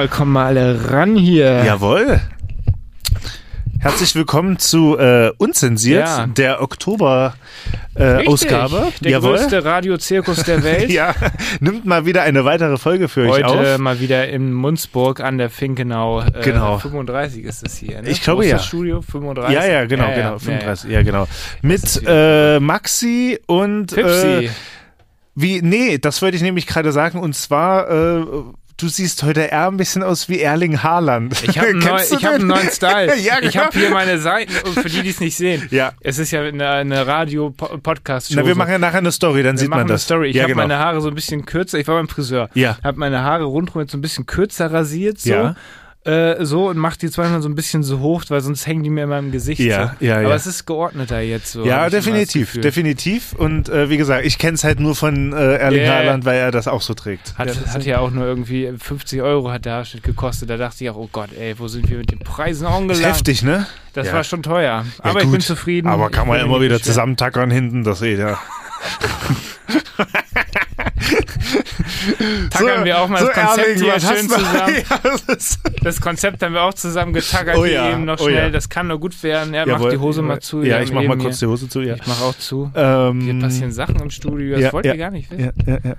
Ah, komm mal alle ran hier. Jawohl. Herzlich willkommen zu äh, Unzensiert, Ja. der Oktober-Ausgabe. Äh. Der Jawohl. größte Radiozirkus der Welt. ja, nimmt mal wieder eine weitere Folge für euch Heute auf. mal wieder in Munzburg an der Finkenau. Äh, Genau. 35 ist es hier. Ne? Ich glaube, ja. Das Studio 35. Ja, ja, genau, Ja, genau, ja, 35, ja, genau. Mit äh, Maxi und. Pipsi. äh, wie, nee, das wollte ich nämlich gerade sagen, und zwar, äh, du siehst heute eher ein bisschen aus wie Erling Haaland. ich habe einen, neu, ich hab einen neuen Style. ja, genau. Ich habe hier meine Seiten, für die, die es nicht sehen. Ja. Es ist ja eine, eine Radio-Podcast-Show. Na, wir machen ja nachher eine Story, dann Wir sieht man das. Story. Ich ja, habe genau. meine Haare so ein bisschen kürzer. Ich war beim Friseur. Ja. Habe meine Haare rundherum jetzt so ein bisschen kürzer rasiert. So. Ja. Äh, so und mach die zweimal so ein bisschen so hoch, weil sonst hängen die mir in meinem Gesicht. Ja, so. ja, Aber ja. es ist geordneter jetzt so. Ja, ich definitiv, definitiv. Und äh, wie gesagt, ich kenne es halt nur von äh, Erling Yeah. Haaland, weil er das auch so trägt. Hat, hat ja auch nur irgendwie 50 Euro hat der Haarschnitt gekostet. Da dachte ich auch, oh Gott, ey, wo sind wir mit den Preisen ist angelangt? heftig, ne? Das Ja. war schon teuer. Ja, Aber ich gut. bin zufrieden. Aber kann Ich man immer wieder beschweren. zusammentackern hinten, das eh, ja. Tackern wir auch mal das Konzept Erling, hier schön zusammen. Ja, das Konzept haben wir auch zusammen getackert Oh hier ja, eben noch oh schnell. ja. Das kann nur gut werden. Ja, Jawohl. mach die Hose mal zu. Ja, ich mach mal kurz die Hose zu, ja. hier- Ich mach auch zu. Ähm, Hier passieren Sachen im Studio, das ja, wollt ja. ihr gar nicht wissen. ja, ja, ja.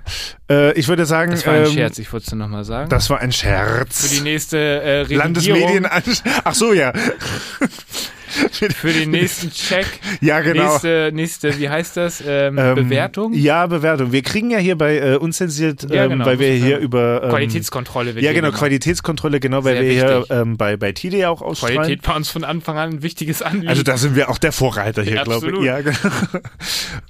Äh, ich würde sagen, Das war ein ähm, Scherz, ich wollte es nochmal sagen. Das war ein Scherz. Für die nächste äh, Landesmedien. Ach so, ja. für den nächsten Check, Ja, genau. nächste, nächste, wie heißt das, ähm, Ähm, Bewertung? Ja, Bewertung. Wir kriegen ja hier bei äh, Unzensiert, Ja, ähm, genau, weil wir hier über... Ähm, Qualitätskontrolle Ja, hier genau. Qualitätskontrolle, genau, weil wir hier wichtig. ähm, bei, bei Tide ja auch ausstrahlen. Qualität war uns von Anfang an ein wichtiges Anliegen. Also da sind wir auch der Vorreiter hier, Ja, glaube ich. Ja, genau.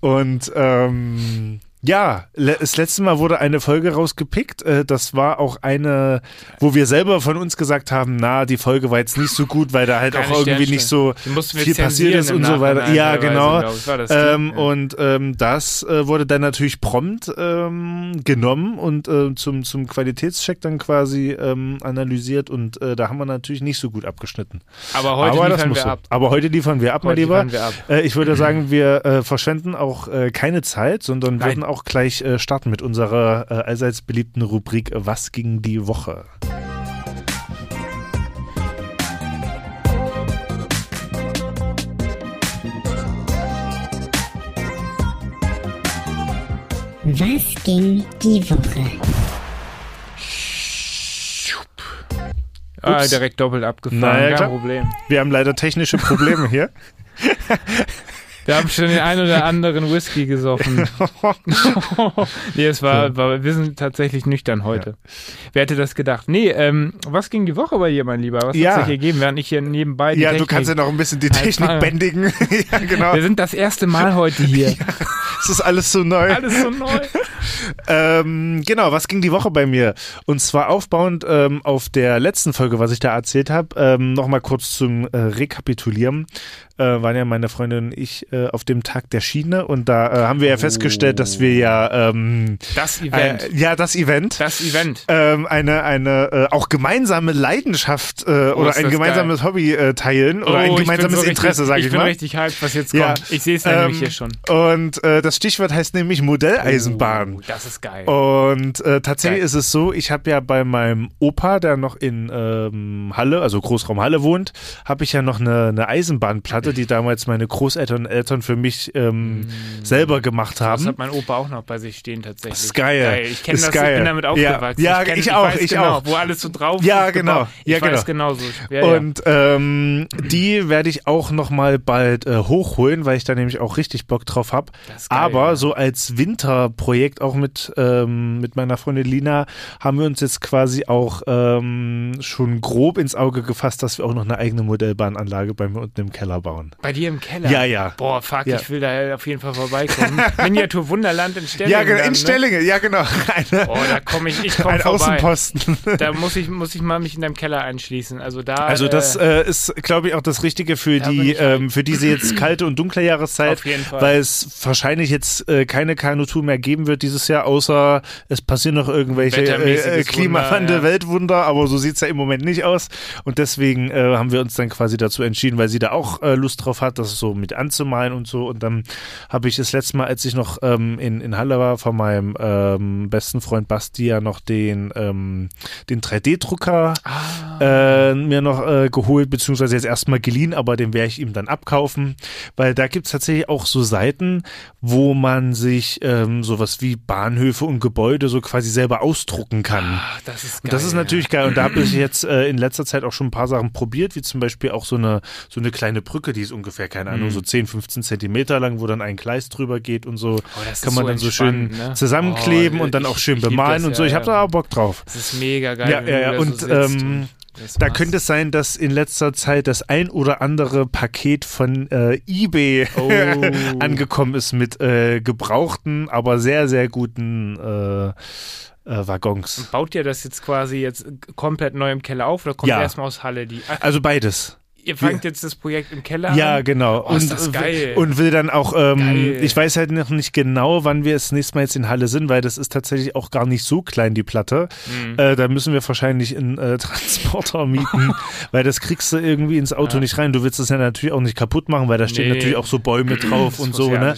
Und ähm, ja, das letzte Mal wurde eine Folge rausgepickt. Äh, das war auch eine, wo wir selber von uns gesagt haben, na, die Folge war jetzt nicht so gut, weil da halt Keine auch irgendwie nicht so viel passiert ist und so weiter. Ja, genau. das Ähm, ja. Und ähm, das äh, wurde dann natürlich prompt ähm, genommen und äh, zum, zum Qualitätscheck dann quasi ähm, analysiert und äh, da haben wir natürlich nicht so gut abgeschnitten. Aber heute Aber liefern wir ab. Aber heute liefern wir ab, mein Heute Lieber. liefern wir ab. Äh, ich würde sagen, wir äh, verschwenden auch keine Zeit, sondern Nein. würden auch gleich äh, starten mit unserer äh, allseits beliebten Rubrik Was ging die Woche? Was ging die Woche? Ah, direkt doppelt abgefahren, Naja, kein klar. Problem. Wir haben leider technische Probleme hier. Wir haben schon den ein oder anderen Whisky gesoffen. nee, es war, war, wir sind tatsächlich nüchtern heute. Wer hätte das gedacht? Nee, ähm, was ging die Woche bei dir, mein Lieber? Was Ja. hat sich gegeben, während ich hier nebenbei die ja, du Technik- kannst ja noch ein bisschen die Halt Technik mal. bändigen. ja, genau. Wir sind das erste Mal heute hier. Es ist alles so neu. Alles so neu. Ähm, genau, was ging die Woche bei mir? Und zwar aufbauend ähm, auf der letzten Folge, was ich da erzählt habe, ähm, nochmal kurz zum äh, Rekapitulieren. Äh, waren ja meine Freundin und ich äh, auf dem Tag der Schiene und da äh, haben wir ja festgestellt, dass wir ja ähm, Das Event. äh, ja das Event das Event. ähm, eine eine äh, auch gemeinsame Leidenschaft äh, oder ist ein gemeinsames Hobby äh, teilen oder Oh, ein ich bin gemeinsames so Interesse, sage ich, ich bin mal. richtig hyped, was jetzt Ja, kommt. Ich sehe es nämlich Ähm, hier schon. Und das Stichwort heißt nämlich Modelleisenbahn. Oh, das ist geil. Und tatsächlich Geil. ist es so, ich habe ja bei meinem Opa, der noch in ähm, Halle, also Großraum Halle wohnt, habe ich ja noch eine, eine Eisenbahnplatte, die damals meine Großeltern und Eltern für mich ähm, selber gemacht Mm. Das haben. hat mein Opa auch noch bei sich stehen tatsächlich. Das ist geil. Ich kenne das, geil. ich bin damit Ja. aufgewachsen. Ja, kenn- ich auch, weiß ich genau, auch. Wo alles so drauf Ja, ist genau. Ich Ja, weiß genau. genauso. Ja, ja. Und ähm, die werde ich auch noch mal bald äh, hochholen, weil ich da nämlich auch richtig Bock drauf habe. Geil, Aber ja. so als Winterprojekt auch mit ähm, mit meiner Freundin Lina haben wir uns jetzt quasi auch ähm, schon grob ins Auge gefasst, dass wir auch noch eine eigene Modellbahnanlage bei mir unten im Keller bauen. Bei dir im Keller? Ja, ja. Boah, fuck, Ja. ich will da auf jeden Fall vorbeikommen. Miniatur Wunderland in Stellingen. ja, genau, dann, in ne? Stellingen, ja genau. Eine, Boah, da komme ich, ich komme ein vorbei. Außenposten. Da muss ich, muss ich mal mich in deinem Keller einschließen. Also da. Also das äh, äh, ist, glaube ich, auch das Richtige für die, halt. ähm, für diese jetzt kalte und dunkle Jahreszeit, Auf jeden Fall. weil es wahrscheinlich jetzt äh, keine Kanu-Tour mehr geben wird dieses Jahr, außer es passieren noch irgendwelche äh, Wettermäßiges äh, Klimawandel, Wunder, ja. Weltwunder, aber so sieht's ja im Moment nicht aus. Und deswegen äh, haben wir uns dann quasi dazu entschieden, weil sie da auch äh, Lust drauf hat, das so mit anzumalen und so. Und dann habe ich das letzte Mal, als ich noch ähm, in, in Halle war, von meinem ähm, besten Freund Basti ja noch den, ähm, den 3D-Drucker Ah. äh, mir noch äh, geholt, beziehungsweise jetzt erstmal geliehen, aber den werde ich ihm dann abkaufen, weil da gibt's tatsächlich auch so Seiten, wo man sich ähm, sowas wie Bahnhöfe und Gebäude so quasi selber ausdrucken kann. Ach, das ist geil. Und das ist natürlich geil. Und da habe ich jetzt äh, in letzter Zeit auch schon ein paar Sachen probiert, wie zum Beispiel auch so eine, so eine kleine Brücke, die ist ungefähr, keine Ahnung, so 10, 15 Zentimeter lang, wo dann ein Gleis drüber geht und so. Oh, das kann man so dann so schön ne? zusammenkleben Oh, und dann ich- auch schön bemalen das, und so. Ich habe da aber Bock drauf. Das ist mega geil. Ja, ja, ja. Und so ähm, da könnte es sein, dass in letzter Zeit das ein oder andere Paket von äh, eBay Oh. angekommen ist mit äh, gebrauchten, aber sehr, sehr guten äh, äh, Waggons. Baut ihr das jetzt quasi jetzt komplett neu im Keller auf oder kommt Ja. erstmal aus Halle die? Also beides. Ihr fangt jetzt das Projekt im Keller Ja, an? genau. Oh, ist das geil. und will dann auch, ähm, ich weiß halt noch nicht genau, wann wir das nächste Mal jetzt in Halle sind, weil das ist tatsächlich auch gar nicht so klein, die Platte. Mhm. Äh, da müssen wir wahrscheinlich einen äh, Transporter mieten, weil das kriegst du irgendwie ins Auto Ja. nicht rein. Du willst es ja natürlich auch nicht kaputt machen, weil da stehen Nee. natürlich auch so Bäume drauf Das und so, ja ne?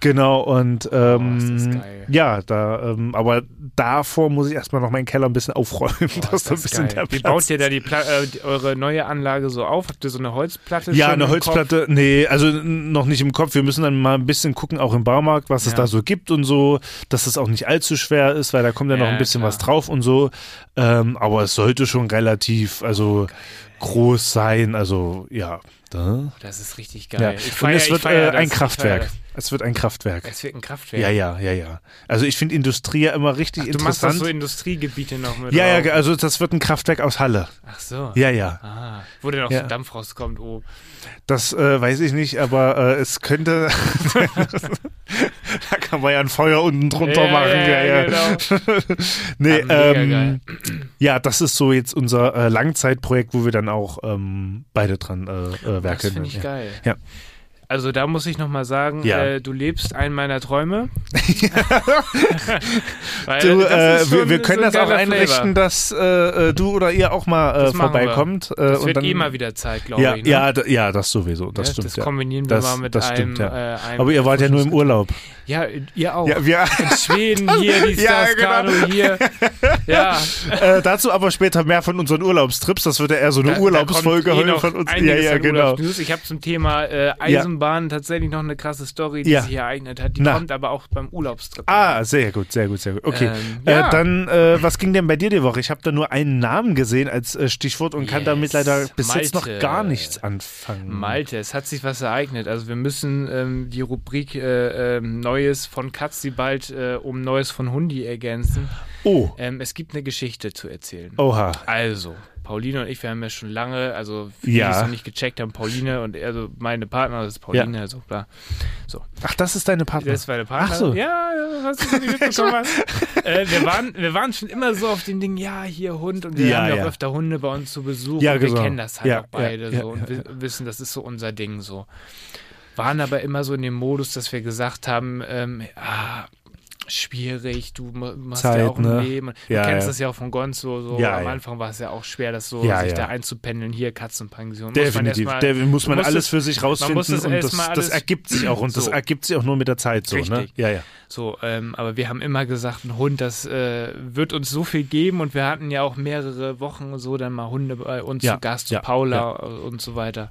Genau, und ähm, ist das geil. ja, da, ähm, aber davor muss ich erstmal noch meinen Keller ein bisschen aufräumen, Boah, dass ist da ein bisschen geil. der Wie Platz baut ihr da die Pla äh, eure neue Anlage so auf? Habt ihr so eine Holzplatte? Ja, eine Holzplatte, nee, also noch nicht im Kopf. Wir müssen dann mal ein bisschen gucken, auch im Baumarkt, was es Ja. da so gibt und so, dass es auch nicht allzu schwer ist, weil da kommt ja noch ein bisschen klar. was drauf und so. Ähm, aber es sollte schon relativ, also groß sein, also ja. Da. Kopf? Das ist richtig geil. ja. Ich Und feier- es wird feier äh, ein Kraftwerk. feier Es wird ein Kraftwerk. Es wird ein Kraftwerk. Ja, ja, ja, ja. Also ich finde Industrie ja immer richtig Du machst das interessant. so Industriegebiete noch mit ja, ja, drauf. ge- also das wird ein Kraftwerk aus Halle. Ach so. Ja, ja. Ah, wo denn auch Ja. so Dampf rauskommt. Oh. Das äh, weiß ich nicht, aber äh, es könnte. da kann man ja ein Feuer unten drunter Ja, machen. ja, Ja, ja. genau. nee, Ja, mega ähm, ja, das ist so jetzt unser äh, Langzeitprojekt, wo wir dann auch ähm, beide dran äh, Das finde ich ja. geil. Ja. Also da muss ich nochmal sagen, Ja. äh, du lebst einen meiner Träume. Du, äh, wir, wir so können ein das auch einrichten, Flavor. dass äh, äh, du oder ihr auch mal äh, machen wir. vorbeikommt. Äh, Das und wird dann, eh mal wieder Zeit, glaube ja, ich. Ne? ja, ja, das sowieso. Das Ja, stimmt. das ja. kombinieren wir Das- mal mit das einem, stimmt, einem Aber ihr wart ja nur im Urlaub. Ja, ihr auch. Ja, In Schweden hier, die Stars genau. Hier. Ja, dazu aber später mehr von unseren Urlaubstrips. Das wird ja eher so eine da- Urlaubsfolge da eh von uns. Ja, ja, genau. Ich habe zum Thema äh, Eisenbahn tatsächlich noch eine krasse Story, die Ja. sich ereignet hat. Die Na. kommt aber auch beim Urlaubstrip. Ah, sehr gut, sehr gut, sehr gut. Okay. Ähm, ja. äh, dann, äh, was ging denn bei dir die Woche? Ich habe da nur einen Namen gesehen als äh, Stichwort und kann Yes, damit leider bis jetzt noch Malte. gar nichts anfangen. Malte, es hat sich was ereignet. Also wir müssen ähm, die Rubrik äh, ähm, Neues von Katzi bald äh, um Neues von Hundi ergänzen. Oh, Ähm, es gibt eine Geschichte zu erzählen. oha. Also, Pauline und ich, wir haben ja schon lange, also die, Ja. die es noch nicht gecheckt haben, Pauline und also meine Partner, das ist Pauline, also klar. Ach, das ist deine Partnerin. Das ist meine Partner. Ach so. Ja, hast du nicht mitbekommen? äh, wir, waren, wir waren schon immer so auf dem Ding, ja, hier Hund und wir Ja, haben ja ja. auch öfter Hunde bei uns zu Besuch Ja, und wir genau. kennen das halt Ja, auch beide ja, ja, so und ja, wi- wissen, das ist so unser Ding so. Waren aber immer so in dem Modus, dass wir gesagt haben, ähm, ah, schwierig, du machst Zeit, ja auch ein ne? Leben. Du Ja, kennst ja. das ja auch von Gonzo, so Ja, am. Anfang war es ja auch schwer, das so sich da einzupendeln, hier Katzenpension. Muss man Definitiv. erst mal- muss man alles es- für sich rausfinden und das, das ergibt sich auch und das So. ergibt sich auch nur mit der Zeit so, ne? Richtig. Ja, ja. So, ähm, aber wir haben immer gesagt, ein Hund, das äh, wird uns so viel geben und wir hatten ja auch mehrere Wochen so dann mal Hunde bei uns zu Gast, zu Paula und so weiter.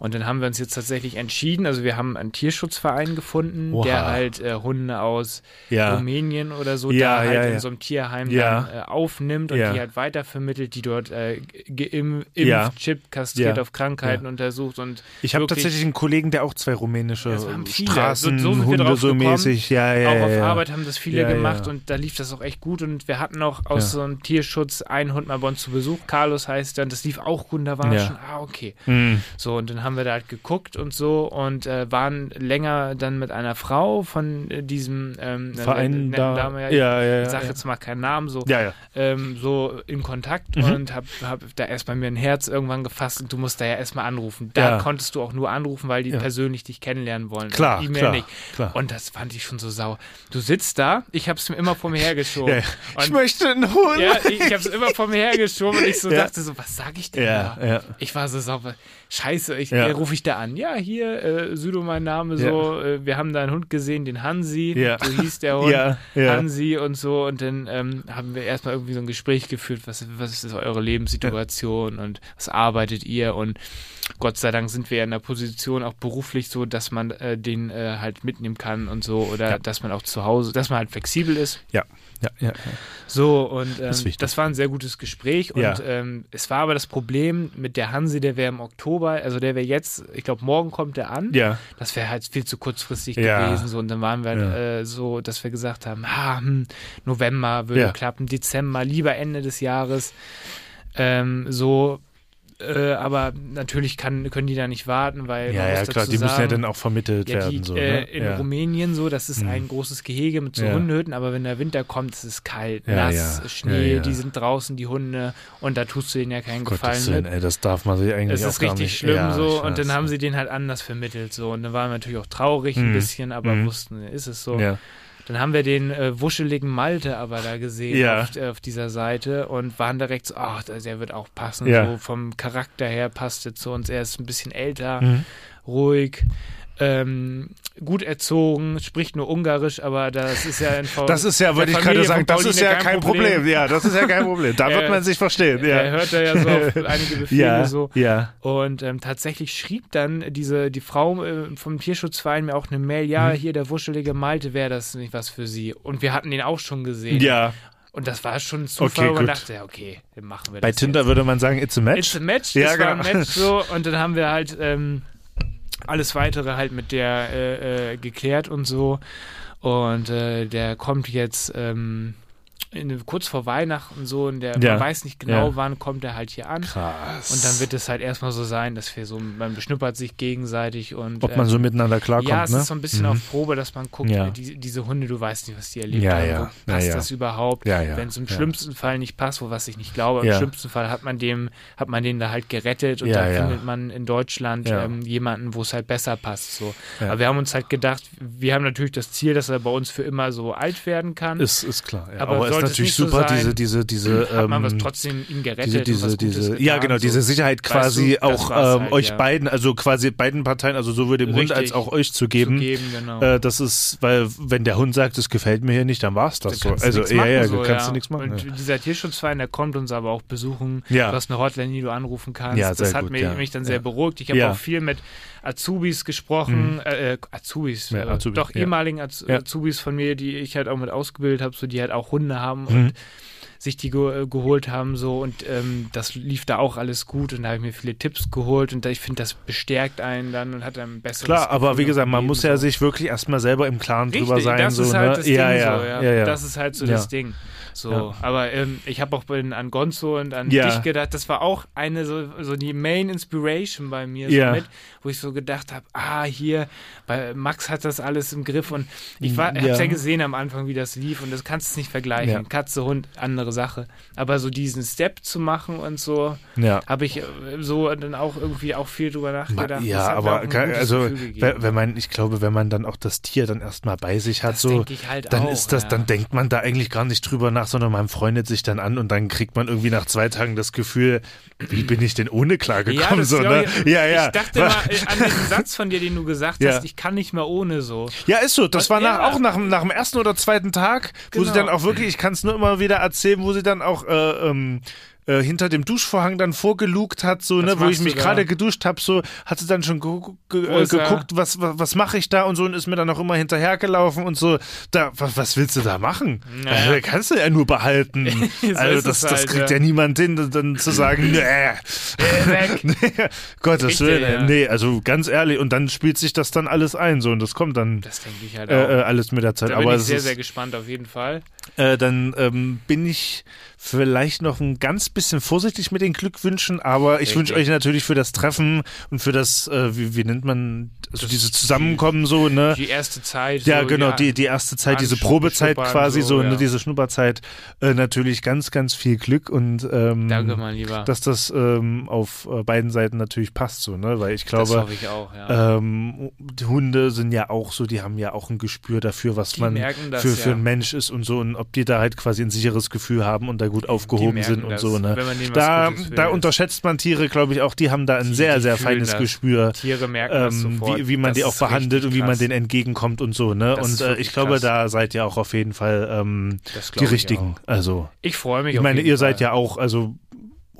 Und dann haben wir uns jetzt tatsächlich entschieden, also wir haben einen Tierschutzverein gefunden, Oha. der halt äh, Hunde aus Ja. Rumänien oder so Ja, da halt ja, in so einem Tierheim dann äh, aufnimmt und die halt weitervermittelt, die dort äh, geimpft, chip, kastriert auf Krankheiten untersucht und Ich habe tatsächlich einen Kollegen, der auch zwei rumänische Das haben viele. Straßen, So- so Hunde so mäßig. Ja, ja, auch auf. Arbeit haben das viele gemacht und da lief das auch echt gut und wir hatten auch aus so einem Tierschutz einen Hund mal bei uns zu Besuch, Carlos heißt und das lief auch gut und da war Ja. schon, ah okay. Hm. So und dann haben wir da halt geguckt und so und äh, waren länger dann mit einer Frau von äh, diesem ähm, Verein da. Dame, ja, ja, ja, ich ja. sag ja. jetzt mal keinen Namen, so, Ja, ja. ähm, so in Kontakt Mhm. und hab, hab da erst bei mir ein Herz irgendwann gefasst und du musst da ja erstmal anrufen. Da konntest du auch nur anrufen, weil die persönlich dich kennenlernen wollen. Klar, E-Mail klar, nicht. klar. Und das fand ich schon so sauer. Du sitzt da, ich hab's mir immer vor mir hergeschoben. Ich möchte einen Hund. ja, ich, ich hab's immer vor mir hergeschoben und ich so dachte so, was sag ich denn da? Ich war so sauber. Scheiße, ich, Ja. Ja. rufe ich da an. Ja, hier, äh, Südo mein Name, so, äh, wir haben da einen Hund gesehen, den Hansi, Ja. so hieß der Hund. Ja, ja. Hansi und so. Und dann ähm, haben wir erstmal irgendwie so ein Gespräch geführt, was, was ist eure Lebenssituation und was arbeitet ihr? Und Gott sei Dank sind wir ja in der Position auch beruflich so, dass man äh, den äh, halt mitnehmen kann und so oder Ja. dass man auch zu Hause, dass man halt flexibel ist. Ja, ja, ja. So, und ähm, Das das war ein sehr gutes Gespräch. Und Ja. ähm, es war aber das Problem mit der Hansi, der wäre im Oktober, also der wäre jetzt, ich glaube, morgen kommt der an. Ja, Das wäre halt viel zu kurzfristig Ja. gewesen. So, und dann waren wir Ja. äh, so, dass wir gesagt haben, ah, hm, November würde klappen, Dezember, lieber Ende des Jahres. Ähm, so, äh, aber natürlich kann, können die da nicht warten, weil ja, ja, klar, die müssen ja sagen, dann auch vermittelt ja, werden. die, so, äh, ne? in ja. Rumänien so, das ist Mhm. ein großes Gehege mit so Ja. Hundehütten, aber wenn der Winter kommt, ist es kalt, Ja, nass. Schnee, die sind draußen, die Hunde, und da tust du denen ja keinen Gottes Gefallen Willen, mit. ey, das darf man sich eigentlich Es auch ist gar richtig nicht. schlimm ja, so ich und dann haben sie den halt anders vermittelt so und dann waren wir natürlich auch traurig ein Mhm. bisschen, aber Mhm. wussten, ist es so. Ja. Dann haben wir den äh, wuscheligen Malte aber da gesehen Ja. auf, äh, auf dieser Seite und waren direkt so, ach, der der wird auch passen. Ja. So vom Charakter her passte zu uns. Er ist ein bisschen älter, Mhm. ruhig, ähm, gut erzogen, spricht nur Ungarisch, aber das ist ja in V Das ist ja, würde ich gerade sagen, das ist ja kein Problem. Ja, das ist ja kein Problem. Da wird man sich verstehen. Er Ja, hört da ja so auf einige Befehle ja, so. ja. Und ähm, tatsächlich schrieb dann diese die Frau äh, vom Tierschutzverein mir auch eine Mail, ja, Mhm. hier der wuschelige Malte, wäre das nicht was für sie. Und wir hatten den auch schon gesehen. Ja, Und das war schon ein Zufall, Okay, wo man dachte, ja, okay, dann machen wir bei das. Tinder jetzt. würde man sagen, it's a match. It's a Match, Ja, das war ein genau. Match so. Und dann haben wir halt ähm, alles weitere halt mit der äh, äh, geklärt und so. Und äh, der kommt jetzt ähm, in, kurz vor Weihnachten so und der Ja. man weiß nicht genau, Ja. wann kommt er halt hier an. Krass. Und dann wird es halt erstmal so sein, dass wir so, man beschnuppert sich gegenseitig und Ob man so ähm, miteinander klarkommt, ja, es ne? ist so ein bisschen Mhm. auf Probe, dass man guckt, Ja. äh, die, diese Hunde, du weißt nicht, was die erlebt Ja, haben. ja. Wo Ja, passt das überhaupt? Ja, ja. Wenn es im schlimmsten Fall nicht passt, wo was ich nicht glaube, im schlimmsten Fall hat man dem, hat man den da halt gerettet und dann findet man in Deutschland ähm, jemanden, wo es halt besser passt. So. Aber wir haben uns halt gedacht, wir haben natürlich das Ziel, dass er bei uns für immer so alt werden kann. Ist, ist klar. Ja. Aber Aber, ist es natürlich so super, sein, diese, diese, diese, hat man was ähm, trotzdem ihn gerettet diese, diese, diese, getan, ja genau, so. diese Sicherheit Weißt quasi du, das auch ähm, halt, euch ja. beiden, also quasi beiden Parteien, also sowohl dem Hund Richtig. als auch euch zu zu geben. geben genau. Äh, das ist, weil wenn der Hund sagt, es gefällt mir hier nicht, dann war's das Da so. du Also ja, ja, so, kannst ja. du nichts machen. Und ja. dieser Tierschutzverein, der kommt uns aber auch besuchen. Ja. Du hast eine Hotline, die du anrufen kannst. Ja, das hat gut, mich, mich dann sehr beruhigt. Ich habe auch viel mit Azubis gesprochen, äh, äh, Azubis, Ja, äh, Azubis, doch ja. ehemaligen Az. Azubis von mir, die ich halt auch mit ausgebildet habe, so die halt auch Hunde haben Mhm. und sich die ge äh, geholt haben so und ähm, das lief da auch alles gut und da habe ich mir viele Tipps geholt und da, ich finde, das bestärkt einen dann und hat ein besseres Klar, aber Gefühl wie auf gesagt, man muss ja so. sich wirklich erstmal selber im Klaren drüber Richtig, sein. das so, ist halt ne? das ja, Ding ja, so, ja. ja, ja. Das ist halt so Ja. das Ding. So, Ja. aber ähm, ich habe auch bei, an Gonzo und an Ja. dich gedacht, das war auch eine so, so die Main Inspiration bei mir Ja. so mit, wo ich so gedacht habe, ah, hier, bei Max hat das alles im Griff und ich war, Ja. hab's ja gesehen am Anfang, wie das lief und das kannst du nicht vergleichen. Ja. Katze, Hund, andere Sache. Aber so diesen Step zu machen und so, ja. habe ich äh, so dann auch irgendwie auch viel drüber nachgedacht. Ja, aber kann- also wenn man, ich glaube, wenn man dann auch das Tier dann erstmal bei sich hat, Das so, halt dann auch, ist das, ja. dann denkt man da eigentlich gar nicht drüber nach, sondern man freundet sich dann an und dann kriegt man irgendwie nach zwei Tagen das Gefühl, wie bin ich denn ohne klargekommen? das so, ne? ich, ja, ja. Ich dachte mal an diesen Satz von dir, den du gesagt Ja. hast, ich kann nicht mehr ohne so. Ja, ist so. Das war nach, Ja. auch nach, dem- nach dem ersten oder zweiten Tag, wo sie Genau. dann auch wirklich, ich kann es nur immer wieder erzählen, wo sie dann auch äh, ähm, äh, hinter dem Duschvorhang dann vorgelugt hat, so, Was ne, wo ich mich gerade geduscht habe, so, hat sie dann schon ge ge äh, geguckt, was, was, was mache ich da und so und ist mir dann auch immer hinterhergelaufen und so. Da, was, was willst du da machen? Naja. Also, kannst du ja nur behalten. So also das, es das halt, kriegt ja. ja niemand hin, dann- zu sagen, nee, Gottes Willen, nee, also ganz ehrlich, und dann spielt sich das dann alles ein, so, und das kommt dann Das halt äh, äh, alles mit der Zeit. da bin Aber ich sehr, sehr gespannt auf jeden Fall. äh, dann ähm, bin ich vielleicht noch ein ganz bisschen vorsichtig mit den Glückwünschen, aber ich wünsche euch natürlich für das Treffen und für das, äh, wie, wie nennt man, also Das- dieses Zusammenkommen so, ne? Die erste Zeit. Ja, so, genau, ja, die, die erste Zeit, diese Probezeit quasi, so, so, ne, ja. diese Schnupperzeit, äh, natürlich ganz, ganz viel Glück und ähm, Danke, mein Lieber. dass das ähm, auf äh, beiden Seiten natürlich passt, so, ne? Weil ich glaube, ich auch, ja. ähm, die Hunde sind ja auch so, die haben ja auch ein Gespür dafür, was Die man merken das, für, für ein Mensch ist und so und ob die da halt quasi ein sicheres Gefühl haben und da gut aufgehoben sind und das, so. Ne? Da, da unterschätzt man Tiere, glaube ich, auch. Die haben da ein sehr, die sehr feines das. Gespür. Tiere merken das Ähm, sofort. wie, wie man Das die auch behandelt und wie man denen entgegenkommt und so, ne? Das und äh, ich glaube, krass. da seid ihr auch auf jeden Fall ähm, Das die ich richtigen. auch. Also, Ich freue mich ich meine, ihr seid ja auch, also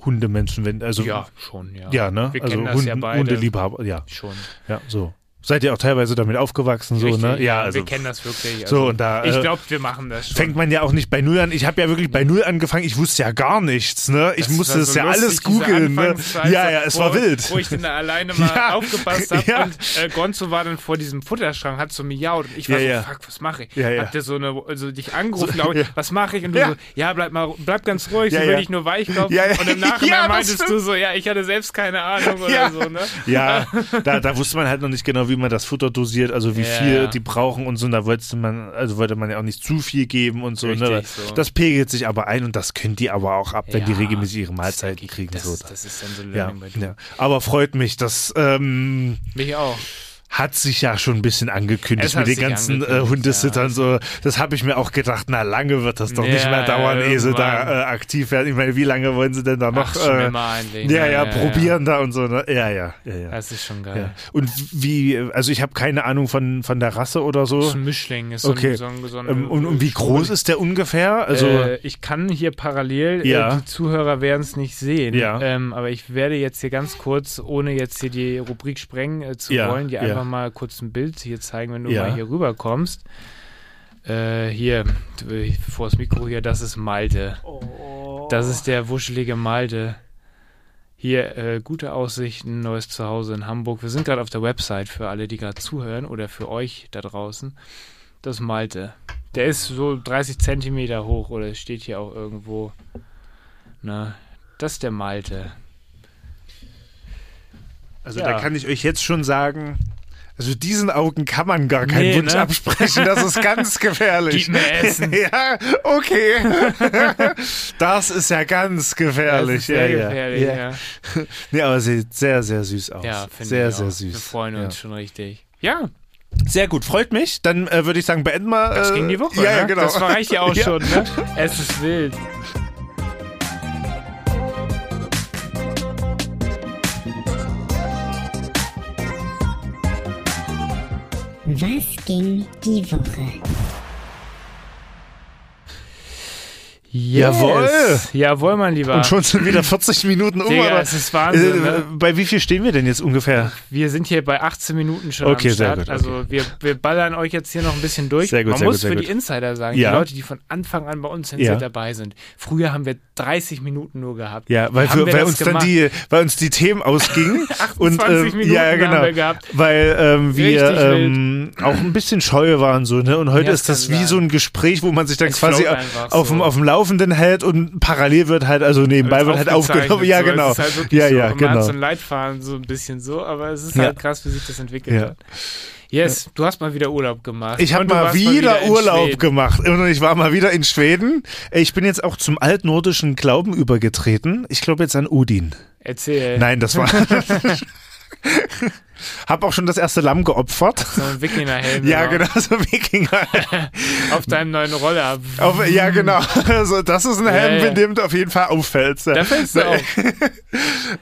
Hundemenschen, wenn, also ja, schon, ja. ja, ne? Wir also kennen das Hund, ja. Hundeliebhaber, ja, Schon. ja, so. Seid ihr auch teilweise damit aufgewachsen, so, Richtig, ne? Ja, also wir kennen das wirklich. so, Also, und da, ich äh, glaube, wir machen das schon. fängt man ja auch nicht bei Null an. Ich habe ja wirklich bei Null angefangen. Ich wusste ja gar nichts, ne? Ich Das musste das so ja lustig, alles googeln, ne? Ja, ja, es wo, war wild. Wo ich dann da alleine mal Ja. aufgepasst habe Ja. und äh, Gonzo war dann vor diesem Futterschrank, hat so miaut und ich war Ja, so, fuck, was mache ich? Ja, ja. Hat der so eine, also dich angerufen, So, glaub ich, was mache ich? Und du Ja. so, ja, bleib mal, bleib ganz ruhig, Ja, ich will ja. dich nur weich kaufen. Ja, ja. Und im Nachhinein meintest du so, ja, ich hatte selbst keine Ahnung oder so, ne? Ja, da, da wusste man halt noch nicht genau, wie man das Futter dosiert, also wie Ja, viel die brauchen und so. Und da wollte man, also wollte man ja auch nicht zu viel geben und so. ne? So. Das pegelt sich aber ein und das können die aber auch ab, wenn die Ja, regelmäßig ihre das Mahlzeiten ich, kriegen. Das, so. das ist dann so ja, Learning ja. Aber freut mich, dass ähm, Mich auch. Hat sich ja schon ein bisschen angekündigt Es mit den ganzen äh, Hundesittern. ja. So, das habe ich mir auch gedacht, na lange wird das doch nicht Ja, mehr dauern, ehe sie da äh, aktiv werden. Ich meine, wie lange wollen sie denn da noch Ach, äh, eigentlich. ja, ne? ja, probieren da und so. Ne? Ja, ja, ja, ja. Das ist schon geil. ja. Und wie, also ich habe keine Ahnung von, von der Rasse oder Das ist so. ein Mischling. Ist so Okay. ein, so ein, so ein, Ähm, und, und wie groß ist der ungefähr? Also, äh, ich kann hier parallel, Ja. äh, die Zuhörer werden es nicht sehen, Ja. ähm, aber ich werde jetzt hier ganz kurz, ohne jetzt hier die Rubrik sprengen äh, zu Ja, wollen, dir ja. Einfach mal kurz ein Bild hier zeigen, wenn du Ja. mal hier rüber kommst. Äh, hier, vor das Mikro hier, das ist Malte. Das ist der wuschelige Malte. Hier, äh, gute Aussichten, neues Zuhause in Hamburg. Wir sind gerade auf der Website für alle, die gerade zuhören oder für euch da draußen. Das ist Malte. Der ist so 30 Zentimeter hoch oder steht hier auch irgendwo. Na, das ist der Malte. also ja. da kann ich euch jetzt schon sagen, also diesen Augen kann man gar keinen Nee, Wunsch ne? absprechen. Das ist ganz gefährlich. Gib mir Essen. ja, okay. das ist ja ganz gefährlich. Das ist sehr ja, ja. gefährlich, ja. ja. Nee, aber sieht sehr, sehr süß aus. Ja, finde sehr, ich sehr auch. süß. Wir freuen uns Ja. schon richtig. Ja, Sehr gut, freut mich. Dann äh, würde ich sagen, beenden wir. das äh, ging die Woche. Ja, ne? ja, genau. Das reicht ja auch Ja. schon, ne? Es ist wild. Was ging die Woche? Jawohl. Jawohl, mein Lieber. Und schon sind wieder 40 Minuten um. Digga, oder? es ist Wahnsinn, Äh, ne? Bei wie viel stehen wir denn jetzt ungefähr? Wir sind hier bei 18 Minuten schon Okay, am sehr gut, okay. Also wir, wir ballern euch jetzt hier noch ein bisschen durch. Sehr gut, Man sehr muss gut, sehr für gut. die Insider sagen, Ja. die Leute, die von Anfang an bei uns Ja. dabei sind. Früher haben wir 30 Minuten nur gehabt. Ja, weil, für, weil das uns dann die, weil uns die Themen ausgingen. 28 und, ähm, Minuten ja, genau. haben wir gehabt. Weil ähm, wir ähm, auch ein bisschen scheu waren so, ne? Und heute Ja, ist das wie sein. so ein Gespräch, wo man sich dann Es quasi auf, so. auf dem Laufenden hält und parallel wird halt, also nebenbei wird halt aufgenommen. Ja, so. genau. Es ist halt wirklich ja, so. ja, Und Man hat genau. so ein Leitfaden so ein bisschen so, aber es ist Ja. halt krass, wie sich das entwickelt Ja. hat. Yes, du hast mal wieder Urlaub gemacht. Ich habe mal warst wieder, Urlaub Schweden. gemacht und ich war mal wieder in Schweden. Ich bin jetzt auch zum altnordischen Glauben übergetreten. Ich glaube jetzt an Udin. Erzähl. Nein, das war. Hab auch schon das erste Lamm geopfert. So ein Wikingerhelm. Ja, genau. genau, so Wikinger. Auf deinem neuen Roller. Auf, ja, genau. Also, das ist ein Helm, Ja, ja. in dem du auf jeden Fall auffällst. Da fällst du auf.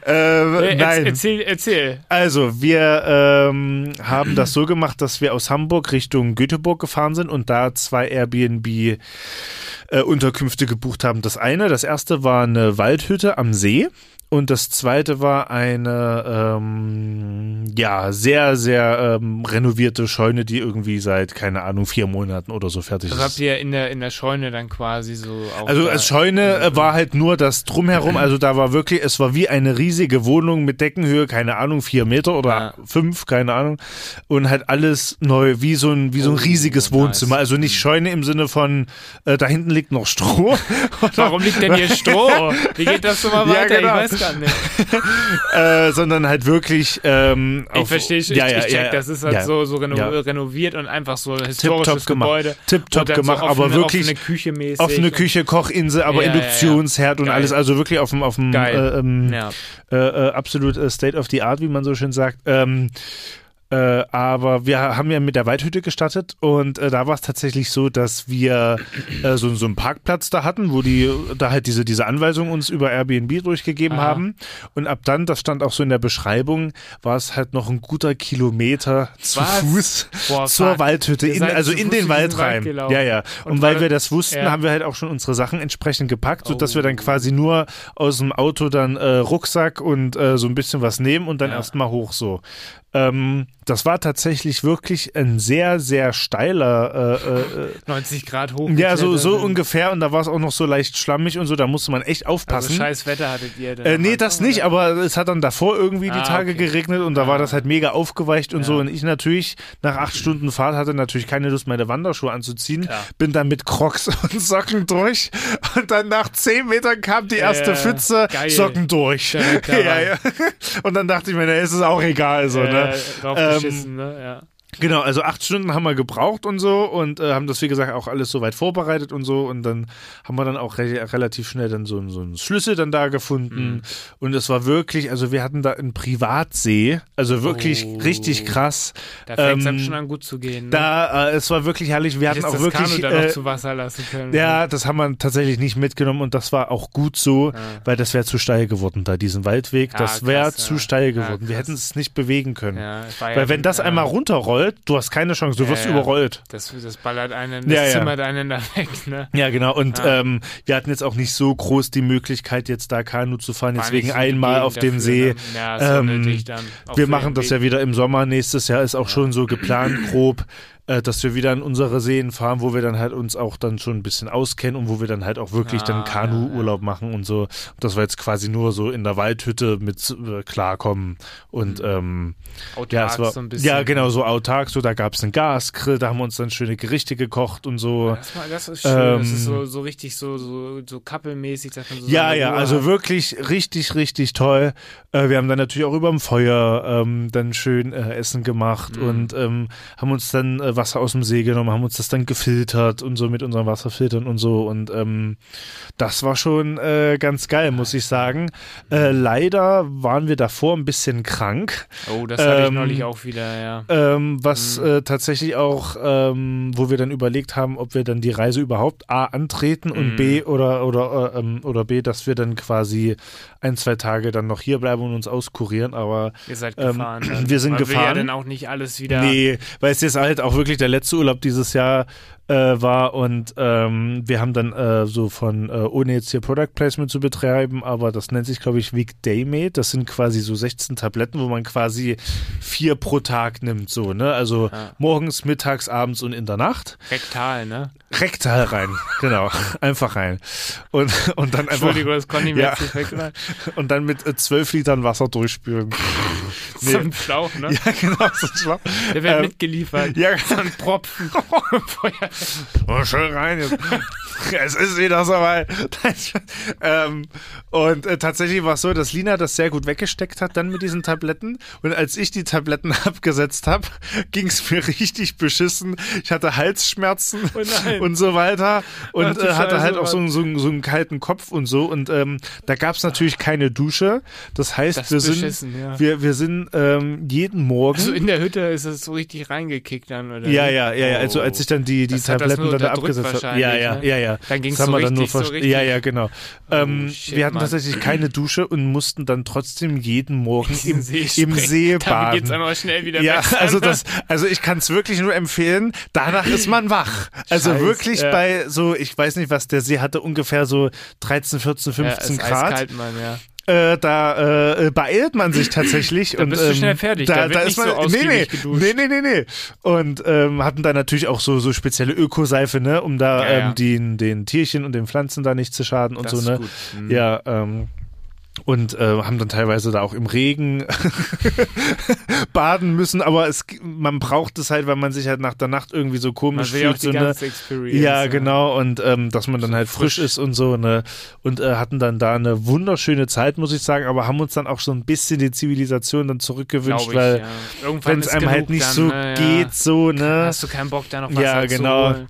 Äh, Äh, nein. Erzähl, erzähl. Also, wir ähm, haben das so gemacht, dass wir aus Hamburg Richtung Göteborg gefahren sind und da zwei Airbnb-Unterkünfte gebucht haben. Das eine, das erste war eine Waldhütte am See. Und das zweite war eine, ähm, ja, sehr, sehr ähm, renovierte Scheune, die irgendwie seit, keine Ahnung, vier Monaten oder so fertig Also ist. habt ihr in der, in der Scheune dann quasi so auch Also als Scheune äh, war halt nur das drumherum, also da war wirklich, es war wie eine riesige Wohnung mit Deckenhöhe, keine Ahnung, vier Meter oder Ja. fünf, keine Ahnung. Und halt alles neu, wie so ein, wie so ein Oh, riesiges nice. Wohnzimmer. Also nicht Scheune im Sinne von, äh, da hinten liegt noch Stroh. Warum liegt denn hier Stroh? Wie geht das so mal Ja, weiter? genau. Ich weiß gar nicht. äh, sondern halt wirklich ähm, Ich auf- verstehe, ich, ja, ja, ich check, ja, das ist halt ja. so, so reno Ja. renoviert und einfach so historisches gemacht. Gebäude. Tipptopp gemacht, so aber offene, wirklich offene Küche mäßig. Offene Küche, Kochinsel, aber Ja, ja, ja. Induktionsherd und Geil. alles, also wirklich auf dem, auf dem äh, ähm, Ja. äh, äh, absolut äh, State of the Art, wie man so schön sagt. Ähm, Äh, aber wir haben ja mit der Waldhütte gestartet und äh, da war es tatsächlich so, dass wir äh, so, so einen Parkplatz da hatten, wo die da halt diese, diese Anweisung uns über Airbnb durchgegeben Aha. haben. Und ab dann, das stand auch so in der Beschreibung, war es halt noch ein guter Kilometer zu Was? Fuß Boah, zur fuck. Waldhütte, in, also in den Wald Wald rein. gelaufen. Ja, ja. Und, Und weil weil- wir das wussten, ja. haben wir halt auch schon unsere Sachen entsprechend gepackt, sodass wir dann Oh. quasi nur aus dem Auto dann äh, Rucksack und äh, so ein bisschen was nehmen und dann Ja. erstmal hoch so. Ähm, das war tatsächlich wirklich ein sehr, sehr steiler äh, äh, 90 Grad hoch. ja, so, so ungefähr und da war es auch noch so leicht schlammig und so, da musste man echt Also aufpassen. scheiß Wetter hattet ihr denn Äh, nee, das nicht, oder? aber es hat dann davor irgendwie die Ah, Tage okay. geregnet und da war Ah. das halt mega aufgeweicht und so. Ja. Und ich natürlich nach acht Stunden Fahrt hatte natürlich keine Lust, meine Wanderschuhe anzuziehen. Klar. Bin dann mit Crocs und Socken durch und dann nach zehn Metern kam die erste Pfütze, geil. Socken durch. Ja, ja. Und dann dachte ich mir, na, ist es auch egal. So, ne? Äh, draufgeschissen, ne? Ja. Genau, also acht Stunden haben wir gebraucht und so und äh, haben das, wie gesagt, auch alles soweit vorbereitet und so und dann haben wir dann auch re relativ schnell dann so, so einen Schlüssel dann da gefunden Mhm. und es war wirklich, also wir hatten da einen Privatsee, also wirklich Oh. richtig krass. Da fängt es Ähm, dann schon an gut zu gehen. Ne? Da, äh, es war wirklich herrlich, wir hatten Hättest auch das wirklich... Kanu Äh, zu Wasser lassen können. ja, das haben wir tatsächlich nicht mitgenommen und das war auch gut so, weil das wäre zu steil geworden da, diesen Waldweg. Ah, das wäre zu ja. steil Ja, geworden. wir krass. hätten es nicht bewegen können. Ja, ja Weil wenn das ja, einmal runterrollt, du hast keine Chance, du Ja, wirst ja. überrollt. Das, das ballert einen, das Ja, zimmert einen da weg, ne? Ja, genau. Und Ja. ähm, wir hatten jetzt auch nicht so groß die Möglichkeit, jetzt da Kanu zu fahren, War deswegen so einmal auf dem See. Ne? Ähm, dann. Auch Wir machen das Weg. ja wieder im Sommer nächstes Jahr, ist auch schon so geplant, grob, äh, dass wir wieder in unsere Seen fahren, wo wir dann halt uns auch dann schon ein bisschen auskennen und wo wir dann halt auch wirklich Ah, dann ja, Kanu-Urlaub machen und so. Das war jetzt quasi nur so in der Waldhütte mit äh, klarkommen und ähm, Autark ja, es war, so ein bisschen. ja, genau, so autark, so da gab es einen Gasgrill, da haben wir uns dann schöne Gerichte gekocht und so. Das, war, das ist schön. das Ähm, ist so, so richtig so, so, so kappelmäßig, so Ja, ja, Ruhe also hat. wirklich richtig, richtig toll. Äh, wir haben dann natürlich auch über dem Feuer ähm, dann schön äh, Essen gemacht Mhm. und ähm, haben uns dann äh, Wasser aus dem See genommen, haben uns das dann gefiltert und so mit unseren Wasserfiltern und so. Und ähm, das war schon äh, ganz geil, muss ich sagen. Äh, leider waren wir davor ein bisschen krank. Oh, das hatte ich ähm, neulich auch wieder, ja. Ähm, was Mhm. äh, tatsächlich auch, ähm, wo wir dann überlegt haben, ob wir dann die Reise überhaupt A antreten und Mhm. B oder oder äh, ähm, oder B, dass wir dann quasi ein, zwei Tage dann noch hier bleiben und uns auskurieren, aber Ihr seid ähm, gefahren. wir sind Man Will ja gefahren. dann auch nicht alles wieder. nee, weil es jetzt halt auch wirklich der letzte Urlaub dieses Jahr äh, war und ähm, wir haben dann äh, so von, äh, ohne jetzt hier Product Placement zu betreiben, aber das nennt sich glaube ich Weekday Made, das sind quasi so 16 Tabletten, wo man quasi vier pro Tag nimmt, so, ne, also Ja. morgens, mittags, abends und in der Nacht. Rektal, ne? Rektal rein, genau, einfach rein. Und, und dann einfach, Entschuldigung, das konnte ich mir Ja. jetzt nicht wegrein. und dann mit äh, 12 Litern Wasser durchspülen. Nee. So ein Schlauch, ne? Ja, genau, so schlau. Der wird Ähm, mitgeliefert. Ja, So ein Propfen. Oh, schön rein jetzt. es ist wieder soweit. ähm, und äh, tatsächlich war es so, dass Lina das sehr gut weggesteckt hat dann mit diesen Tabletten. Und als ich die Tabletten abgesetzt habe, ging es mir richtig beschissen. Ich hatte Halsschmerzen Oh nein. Und so weiter. Und äh, hatte Scheiße, halt auch so, einen- so, so einen kalten Kopf und so. Und ähm, da gab es natürlich keine Dusche. Das heißt, Das wir sind, ja. wir, wir sind ähm, jeden Morgen. Also in der Hütte ist es so richtig reingekickt dann, oder? Ja, ja, ja, ja. Also Oh. als ich dann die, die Das Tabletten dann abgesetzt habe. Ja, ja, ne? ja, ja. Dann das haben so wir dann nur richtig, so richtig- Ja, ja, genau. ähm, shit, wir hatten Mann. tatsächlich keine Dusche und mussten dann trotzdem jeden Morgen im, See im. See geht's baden. dann auch schnell wieder Ja, also ne? das, also ich kann es wirklich nur empfehlen. Danach ist man wach. Also Scheiß, wirklich ja. bei so, ich weiß nicht, was der See hatte, ungefähr so 13, 14, ja, 15 ist Grad. Eiskalt, Mann, ja. Äh, da äh, beeilt man sich tatsächlich. Da und, bist du ähm, schnell fertig, da wird nicht so nee, nee, geduscht. nee, nee, nee, nee. Und ähm, hatten da natürlich auch so, so spezielle Ökoseife, ne, um da Ja, ja. ähm, den, den Tierchen und den Pflanzen da nicht zu schaden und Das so, ist ne. Mhm. Ja, ähm, und äh, haben dann teilweise da auch im Regen baden müssen, aber es, man braucht es halt, weil man sich halt nach der Nacht irgendwie so komisch fühlt. So, ne? Experience. Ja, genau. Und ähm, dass man dann halt frisch, frisch. ist und so. Ne? Und äh, hatten dann da eine wunderschöne Zeit, muss ich sagen, aber haben uns dann auch so ein bisschen die Zivilisation dann zurückgewünscht, ich, weil ja. Wenn es einem halt nicht dann, so ja. geht, so, ne? hast du keinen Bock, da noch was Ja, genau. holen.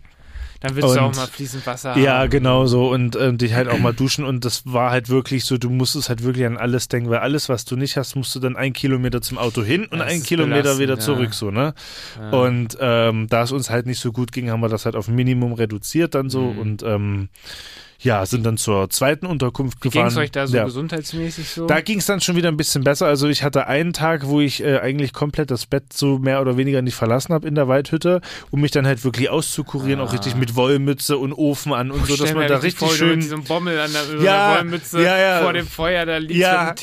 Dann willst du auch Und- mal fließend Wasser haben. Ja, genau so und äh, dich halt auch mal duschen und das war halt wirklich so, du musstest halt wirklich an alles denken, weil alles, was du nicht hast, musst du dann einen Kilometer zum Auto hin und Das einen Kilometer belastend, wieder ja. zurück, so, ne? Ja. Und ähm, da es uns halt nicht so gut ging, haben wir das halt auf ein Minimum reduziert dann so Mhm. und ähm, ja, sind dann zur zweiten Unterkunft Wie ging gefahren. es euch da so ja. gesundheitsmäßig so? Da ging es dann schon wieder ein bisschen besser. Also ich hatte einen Tag, wo ich äh, eigentlich komplett das Bett so mehr oder weniger nicht verlassen habe in der Waldhütte, um mich dann halt wirklich auszukurieren, auch Ah. richtig mit Wollmütze und Ofen an und so, Stell dass man da richtig vor, schön Mit diesem Bommel an der, Ja, Wollmütze ja, ja. vor dem Feuer da liegt Ja.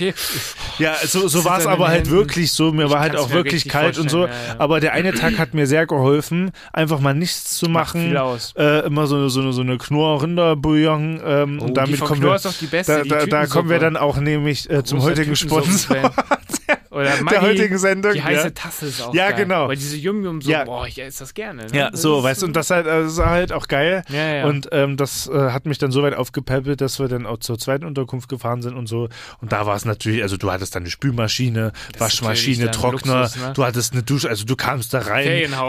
Ja, so, so war es aber halt Händen. wirklich so. Mir Ich war halt auch mir wirklich kalt und so. Aber der eine Tag hat mir sehr geholfen, einfach mal nichts zu machen. viel aus. Äh, immer so, eine- so so eine Knorr-Rinder-Bouillon. Ähm, Oh, und damit kommen wir, da, da, da kommen wir dann auch nämlich äh, zum heutigen Sponsor Oder der Maggi, heutigen Sendung. Die heiße ja. Tasse ist auch Ja, geil. genau. Weil diese Yum-Yum-Suppe, Ja. boah, ich esse das gerne. Ne? Ja, Das so, weißt du, und das, halt, das ist halt auch geil. Ja, ja. Und ähm, das äh, hat mich dann so weit aufgepäppelt, dass wir dann auch zur zweiten Unterkunft gefahren sind und so. Und da war es natürlich, also du hattest dann eine Spülmaschine, Das Waschmaschine, Trockner, Luxus, ne? du hattest eine Dusche, also du kamst da rein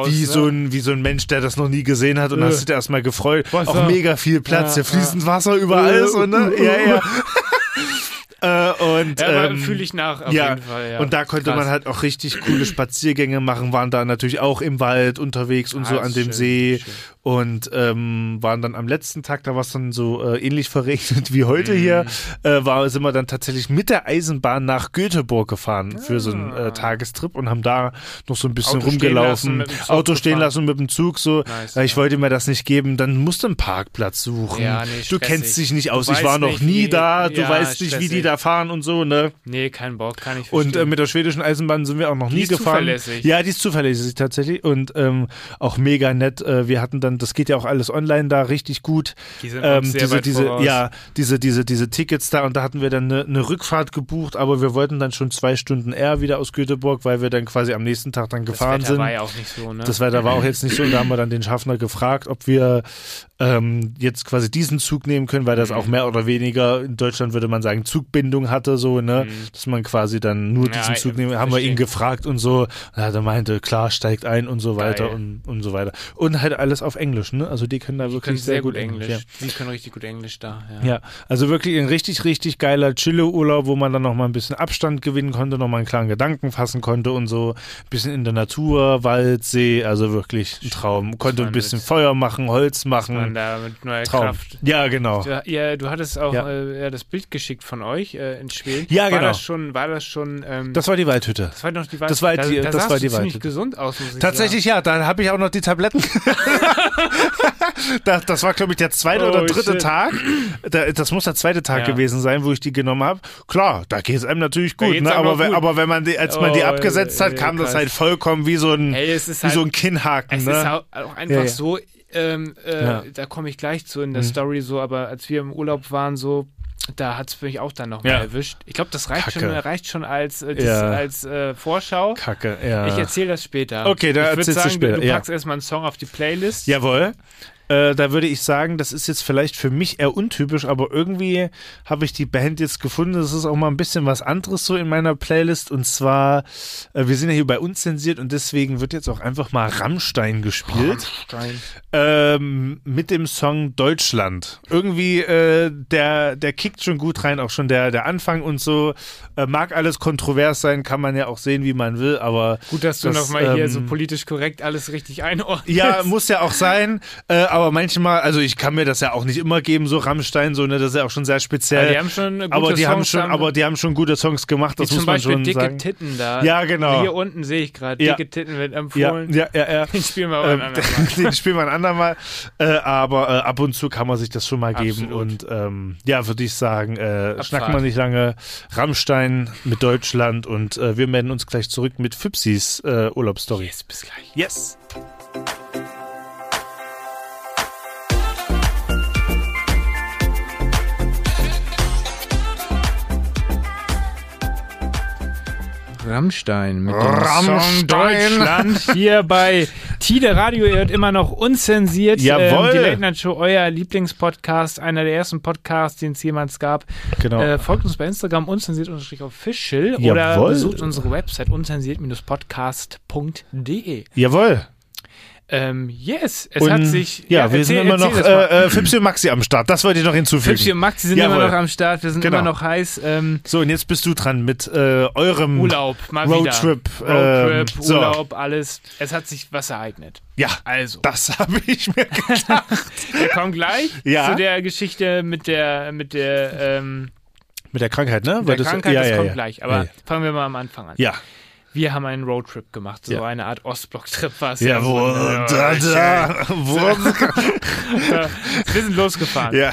wie, ne? so ein, wie so ein Mensch, der das noch nie gesehen hat und Äh. hast dich erstmal gefreut. Wasser. Auch mega viel Platz, Ja, ja, fließend Wasser überall, Äh, so, ne? Ja, ja. äh, und ja, ähm, fühle ich nach, auf ja, jeden Fall. Ja. und da konnte Krass. man halt auch richtig coole Spaziergänge machen, waren da natürlich auch im Wald unterwegs und Ah, so an dem schön, See schön. Und ähm, waren dann am letzten Tag, da war es dann so äh, ähnlich verregnet wie heute Mhm. hier, äh, war, sind wir dann tatsächlich mit der Eisenbahn nach Göteborg gefahren für so einen Ah. äh, Tagestrip und haben da noch so ein bisschen Auto stehen rumgelaufen, Zug Auto stehen gefahren. lassen mit dem Zug so. Nice, ich ja. wollte mir das nicht geben, dann musst du einen Parkplatz suchen. Ja, nee, du kennst dich nicht aus, ich war noch nie wie- da, du ja, weißt nicht, wie die da fahren und so, ne? Nee, kein Bock, kann ich Und verstehen. äh, mit der schwedischen Eisenbahn sind wir auch noch Die nie ist gefahren. zuverlässig. Ja, die ist zuverlässig tatsächlich und ähm, auch mega nett. Äh, wir hatten dann, das geht ja auch alles online da richtig gut. die sind Ähm, sehr diese, weit diese, voraus. ja, diese, diese, diese Tickets da und da hatten wir dann eine, eine Rückfahrt gebucht, aber wir wollten dann schon zwei Stunden eher wieder aus Göteborg, weil wir dann quasi am nächsten Tag dann das gefahren Wetter sind. war ja auch nicht so, ne? Das Wetter war auch jetzt nicht so. Und da haben wir dann den Schaffner gefragt, ob wir ähm, jetzt quasi diesen Zug nehmen können, weil das Mhm. auch mehr oder weniger in Deutschland würde man sagen Zugbindung hatte, so, ne? Dass man quasi dann nur Mhm. Ja, diesen Zug nehmen. Haben wir ihn gefragt und so. Und er meinte, klar, steigt ein und so weiter Geil. und, und so weiter. Und halt alles auf Englisch, ne? Also die können da die wirklich können sehr gut Englisch. Englisch. Ja. Die können richtig gut Englisch da. Ja. Ja, also wirklich ein richtig, richtig geiler Chille-Urlaub, wo man dann noch mal ein bisschen Abstand gewinnen konnte, noch mal einen klaren Gedanken fassen konnte und so. Ein bisschen in der Natur, Wald, See, also wirklich ein Traum. Konnte ein bisschen Feuer machen, Holz Man machen. da mit neuer Traum. Kraft. Ja, genau. Du, ja, du hattest auch Ja. äh, das Bild geschickt von euch äh, in Schweden. Ja, war genau. Das schon, war das schon. Ähm, Das war die Waldhütte. das war noch die Wahl. das war da, die- da das sahst war die ziemlich Waldhütte. gesund aus, Tatsächlich ja, da habe ich auch noch die Tabletten. das, das war, glaube ich, der zweite Oh, oder dritte shit. Tag. Da, das muss der zweite Tag Ja. gewesen sein, wo ich die genommen habe. Klar, da geht es einem natürlich gut, ne? aber, gut. aber wenn man die, als man die Oh, abgesetzt hat, äh, kam das krass. halt vollkommen wie so ein, Hey, es ist wie halt, so ein Kinnhaken. es ne? ist auch auch einfach Ja, ja. so, ähm, äh, Ja. da komme ich gleich zu in der Mhm. Story so, aber als wir im Urlaub waren, so, da hat es mich auch dann nochmal Ja. erwischt. Ich glaube, das reicht Kacke. schon, reicht schon als, äh, Ja. als äh, Vorschau. Kacke, ja. Ich erzähle das später. Okay, da erzählst du sagen, später, Du, du packst erstmal einen Song auf die Playlist. Jawohl. Äh, da würde ich sagen, das ist jetzt vielleicht für mich eher untypisch, aber irgendwie habe ich die Band jetzt gefunden. Das ist auch mal ein bisschen was anderes so in meiner Playlist. Und zwar, äh, wir sind ja hier bei Unzensiert und deswegen wird jetzt auch einfach mal Rammstein gespielt. Stein. Ähm, mit dem Song Deutschland. Irgendwie, äh, der, der kickt schon gut rein, auch schon der, der Anfang und so. Äh, mag alles kontrovers sein, kann man ja auch sehen, wie man will, aber Gut, dass du nochmal hier ähm, so politisch korrekt alles richtig einordnest. Ja, muss ja auch sein. Äh, aber manchmal, also ich kann mir das ja auch nicht immer geben, so Rammstein, so, ne, das ist ja auch schon sehr Ja, speziell. die haben schon gute aber die Songs haben schon, haben- aber die haben schon gute Songs gemacht, das muss zum man Beispiel schon dicke sagen. Titten da. Ja, genau. Hier unten sehe ich gerade, Ja. dicke Titten wird Ja, empfohlen. ja, ja, ja. Den spielen wir aber Ähm, ein andermal. den spielen wir ein andermal. Äh, aber äh, ab und zu kann man sich das schon mal geben. Absolut. Und ähm, ja, würde ich sagen, äh, schnacken wir nicht lange. Rammstein mit Deutschland und äh, wir melden uns gleich zurück mit Füpsis äh, Urlaubsstory. Yes, bis gleich. Yes. Rammstein mit Rammstein. Song Deutschland hier bei Tide Radio. Ihr hört immer noch unzensiert. Jawohl. Ähm, die Late Night Show, euer Lieblingspodcast, einer der ersten Podcasts, den es jemals gab. Genau. Äh, folgt uns bei Instagram unzensiert-official oder Jawohl. besucht unsere Website unzensiert-podcast.de. Jawohl. Ähm, yes, es Und, hat sich. Ja, wir sind erzähl- immer noch das äh, äh, Fipsi und Maxi am Start. Das wollte ich noch hinzufügen. Fipsi und Maxi sind Jawohl. immer noch am Start, wir sind Genau. immer noch heiß. Ähm, So, und jetzt bist du dran mit äh, eurem Urlaub, mal Roadtrip. wieder. Roadtrip, ähm, so. Urlaub, alles. Es hat sich was ereignet. Ja, Also, das habe ich mir gedacht. wir kommen gleich Ja. zu der Geschichte mit der, mit der, ähm, mit der Krankheit, ne? der Weil das- Krankheit, ja, das ja, kommt ja. gleich. Aber Ja, ja. fangen wir mal am Anfang an. ja. Wir haben einen Roadtrip gemacht, so Ja. eine Art Ostblock-Trip war es. Ja, wo, da, da, wo, Wir sind losgefahren. ja.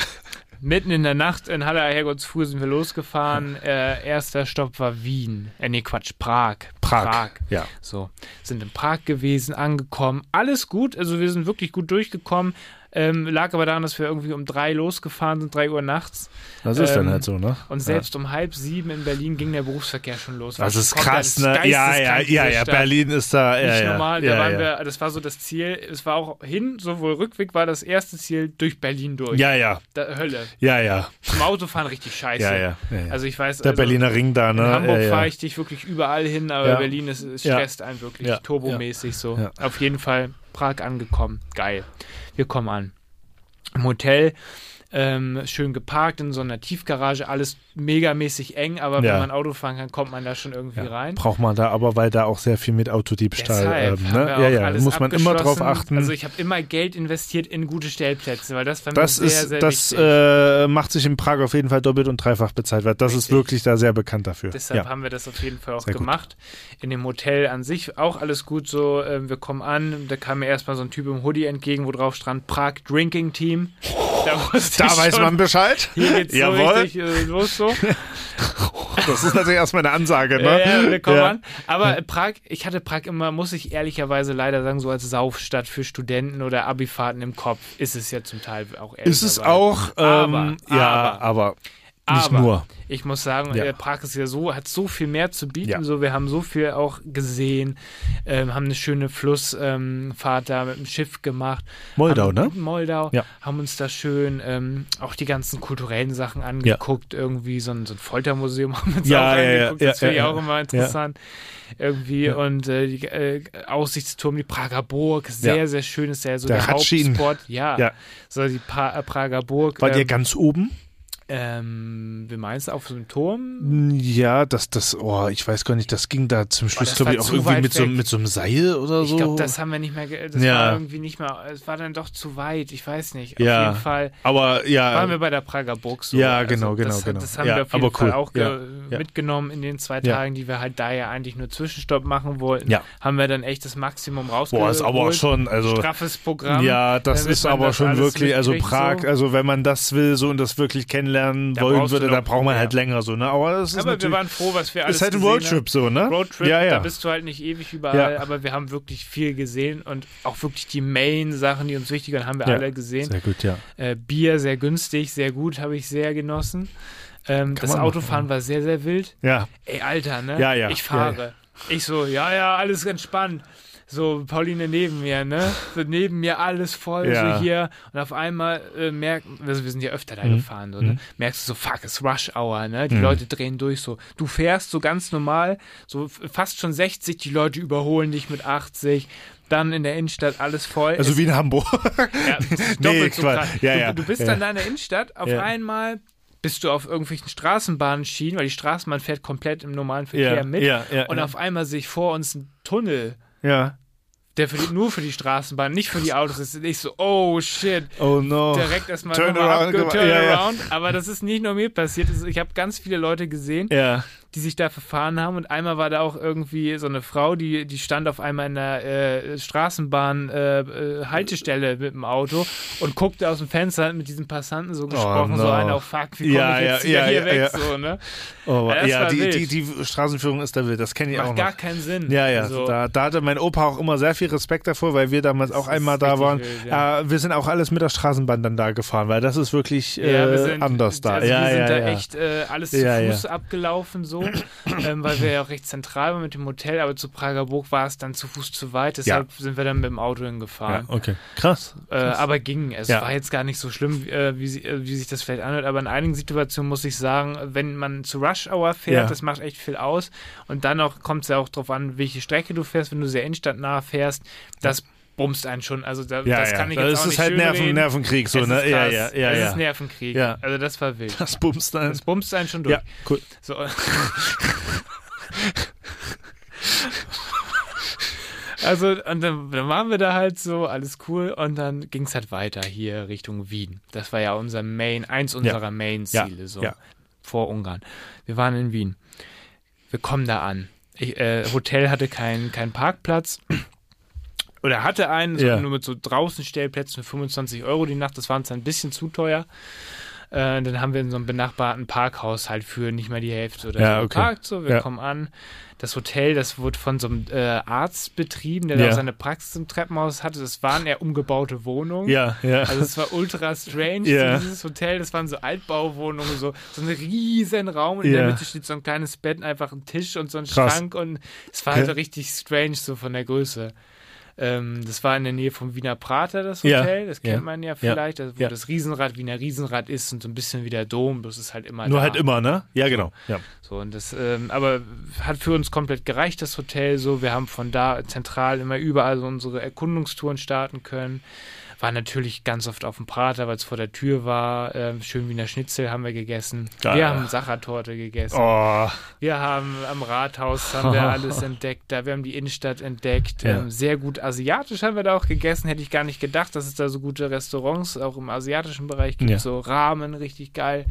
Mitten in der Nacht in Halle Herrgottsfuhr sind wir losgefahren. Äh, erster Stopp war Wien. Äh, nee, Quatsch, Prag. Prag. Ja. So, sind in Prag gewesen, angekommen. Alles gut, also wir sind wirklich gut durchgekommen. Ähm, lag aber daran, dass wir irgendwie um drei losgefahren sind, drei Uhr nachts. Das ist dann Ähm, halt so, ne? Und selbst um halb sieben in Berlin ging der Berufsverkehr schon los. Das War ist krass, ne? Ja, ja, ja, ja. Berlin ist da, ja, Nicht ja. normal, ja, da waren ja. wir, das war so das Ziel. Es war auch hin, sowohl Rückweg war das erste Ziel durch Berlin durch. Ja, ja, Da, Hölle. ja, ja, Zum Autofahren richtig scheiße. ja, ja, ja, ja. Also ich weiß, Der also, Berliner Ring da, ne? in Hamburg ja, ja. fahre ich dich wirklich überall hin, aber Ja. Berlin ist, Ja. stresst einen wirklich Ja. turbomäßig so. Ja. Auf jeden Fall Prag angekommen. Geil. Wir kommen an. Im Hotel. Ähm, schön geparkt in so einer Tiefgarage, alles megamäßig eng, aber Ja. wenn man Auto fahren kann, kommt man da schon irgendwie Ja, rein. Braucht man da aber, weil da auch sehr viel mit Autodiebstahl, ähm, ne? Ja, ja, muss man immer drauf achten. Also ich habe immer Geld investiert in gute Stellplätze, weil das mir das sehr, ist, sehr das äh, macht sich in Prag auf jeden Fall doppelt und dreifach bezahlt, weil das ist Richtig. wirklich da sehr bekannt dafür. Deshalb haben wir das auf jeden Fall auch Sehr gut. gemacht. In dem Hotel an sich auch alles gut so. Ähm, wir kommen an, da kam mir erstmal so ein Typ im Hoodie entgegen, wo drauf stand Prag Drinking Team. Da, wusste Da weiß schon, man Bescheid. Hier geht's so richtig äh, los so. Das ist natürlich erstmal eine Ansage, ne? Ja, ja, wir kommen Ja. an. Aber Prag, ich hatte Prag immer, muss ich ehrlicherweise leider sagen, so als Saufstadt für Studenten oder Abifahrten im Kopf. Ist es ja zum Teil auch ehrlich. Ist es auch, ähm, Aber, ja, aber. aber nicht Aber nur. Ich muss sagen, Ja. äh, Prag ist ja so, hat so viel mehr zu bieten. Ja. So, wir haben so viel auch gesehen, ähm, haben eine schöne Flussfahrt Fahrt da mit dem Schiff gemacht. Moldau, haben, ne? Moldau. Ja. Haben uns da schön ähm, auch die ganzen kulturellen Sachen angeguckt. Irgendwie so ein, so ein Foltermuseum haben wir uns Ja, auch angeguckt. das finde ich ja, auch immer interessant. Irgendwie und äh, die äh, Aussichtsturm, die Prager Burg, sehr, sehr schön, ist ja so Der der. Hauptspot. Ja, Ja. so die pra Prager Burg. Ihr ähm, ganz oben? Ähm, wie meinst du, auf so einem Turm? Ja, das, das, oh, ich weiß gar nicht, das ging da zum Schluss, das glaube ich, auch irgendwie mit so, mit so einem Seil oder Ich so. glaube, das haben wir nicht mehr, das Ja. war irgendwie nicht mehr, es war dann doch zu weit, ich weiß nicht. Ja. Auf jeden Fall aber ja, waren wir bei der Prager Burg so. Ja, genau, das, genau, genau. Das haben Ja, wir auf jeden Fall cool. auch Ja, mitgenommen in den zwei. Tagen, die wir halt da ja eigentlich nur Zwischenstopp machen wollten. Ja. Haben wir dann echt das Maximum rausgeholt. boah, ist aber auch schon, also, Straffes Programm. ja, das ist aber das schon wirklich, also Prag, so. also wenn man das will so und das wirklich kennenlernen Da wollen würde, da braucht man halt länger so, ne? Aber das ist Aber wir waren froh, was wir alles ist halt ein gesehen Roadtrip haben. so, ne? Roadtrip, ja, ja. da bist du halt nicht ewig überall, Ja. aber wir haben wirklich viel gesehen und auch wirklich die Main-Sachen, die uns wichtig waren, haben wir Ja. alle gesehen. Sehr gut, ja. Äh, Bier sehr günstig, sehr gut, habe ich sehr genossen. Ähm, das Autofahren war sehr, sehr wild. Ja, Ey, Alter, ne? Ja, ja. Ich fahre. Ja, Ich so, ja, ja, alles entspannt. So, Pauline neben mir, ne? So neben mir alles voll, Ja. so hier. Und auf einmal äh, merken, also wir sind ja öfter da Mhm. gefahren, so, ne? Merkst du so, fuck, es ist Rush Hour, ne? Mhm. Die Leute drehen durch so. Du fährst so ganz normal, so fast schon 60, die Leute überholen dich mit 80. Dann in der Innenstadt alles voll. also wie in Hamburg. ja, Nee, doppelt so. Ja, du, ja. du bist Ja. dann da in der Innenstadt, auf einmal bist du auf irgendwelchen Straßenbahnschienen, weil die Straßenbahn fährt komplett im normalen Verkehr mit. und auf einmal sehe ich vor uns einen Tunnel, ja. Der für die, nur für die Straßenbahn, nicht für die Autos ist. Und ich so, oh shit. Oh no. Direkt erstmal Turn around turn Ja, ja. around. Aber das ist nicht nur mir passiert. Also Ich habe ganz viele Leute gesehen, Ja. Die sich da verfahren haben. Und einmal war da auch irgendwie so eine Frau, die, die stand auf einmal in der äh, Straßenbahn äh, äh, mit dem Auto und guckte aus dem Fenster hat mit diesem Passanten so gesprochen, so Oh no. einer auf Fuck, wie komme Ja, ich jetzt ja, ja, hier ja, weg, ja. so, ne? Oh, Ja, das die, die, die Straßenführung ist da wild, das kenne ich auch Macht noch. gar keinen Sinn. Ja, ja, So. da, da hatte mein Opa auch immer sehr viel Respekt davor, weil wir damals auch ist einmal da waren. wild, ja. wir sind auch alles mit der Straßenbahn dann da gefahren, weil das ist wirklich äh, sind, anders da. Also ja, wir sind ja, da ja. echt äh, alles zu Fuß abgelaufen, so, ähm, weil wir ja auch recht zentral waren mit dem Hotel, aber zu Prager Burg war es dann zu Fuß zu weit, deshalb sind wir dann mit dem Auto hingefahren. ja, okay. Krass. Äh, aber ging. Es Ja. war jetzt gar nicht so schlimm, äh, wie, äh, wie sich das vielleicht anhört. Aber in einigen Situationen muss ich sagen, wenn man zu Rush Hour fährt, Ja. das macht echt viel aus. Und dann kommt es ja auch darauf an, welche Strecke du fährst. Wenn du sehr innenstadtnah fährst, das bumst einen schon. Also da, Ja, das ja. kann ich das jetzt auch ist nicht halt Nerven. Nervenkrieg, so, ne? ist Ja, ja, ja, ja. ist Nervenkrieg. Ja. Also das war wild. Das bumst ein. Das bumst einen schon durch. Ja, cool. So. Also, und dann, dann waren wir da halt so, alles cool, und dann ging es halt weiter hier Richtung Wien. Das war ja unser Main, eins unserer Main-Ziele, so vor Ungarn. Wir waren in Wien. Wir kommen da an. Ich, äh, Hotel hatte keinen keinen Parkplatz. Oder hatte einen, so, Ja. nur mit so draußen Stellplätzen für 25 Euro die Nacht. Das war uns ein bisschen zu teuer. Äh, dann haben wir in so einem benachbarten Parkhaus halt für nicht mal die Hälfte oder Ja, so okay. geparkt. So, wir Ja. kommen an. Das Hotel, das wurde von so einem äh, Arzt betrieben, der Ja. da seine Praxis im Treppenhaus hatte. Das waren eher umgebaute Wohnungen. Ja, ja. Also es war ultra strange, Ja. so dieses Hotel, das waren so Altbauwohnungen, so, so ein riesen Raum in der Mitte steht so ein kleines Bett, einfach ein Tisch und so ein Krass. Schrank und es war halt Okay. richtig strange so von der Größe. Ähm, das war in der Nähe vom Wiener Prater, das Ja. Hotel, das kennt Ja. man ja vielleicht, also wo Ja. das Riesenrad Wiener Riesenrad ist und so ein bisschen wie der Dom, das ist halt immer Nur da. halt immer, ne? Ja, genau. Ja. So, und das, ähm, aber hat für uns komplett gereicht, das Hotel so. Wir haben von da zentral immer überall so unsere Erkundungstouren starten können. War natürlich ganz oft auf dem Prater, weil es vor der Tür war. Ähm, schön Wiener Schnitzel haben wir gegessen. Geil. Wir haben Sachertorte gegessen. Oh, Wir haben am Rathaus haben wir alles entdeckt. Da wir haben die Innenstadt entdeckt. Ja. Ähm, sehr gut asiatisch haben wir da auch gegessen. Hätte ich gar nicht gedacht, dass es da so gute Restaurants auch im asiatischen Bereich gibt. Ja. So Ramen, richtig geil.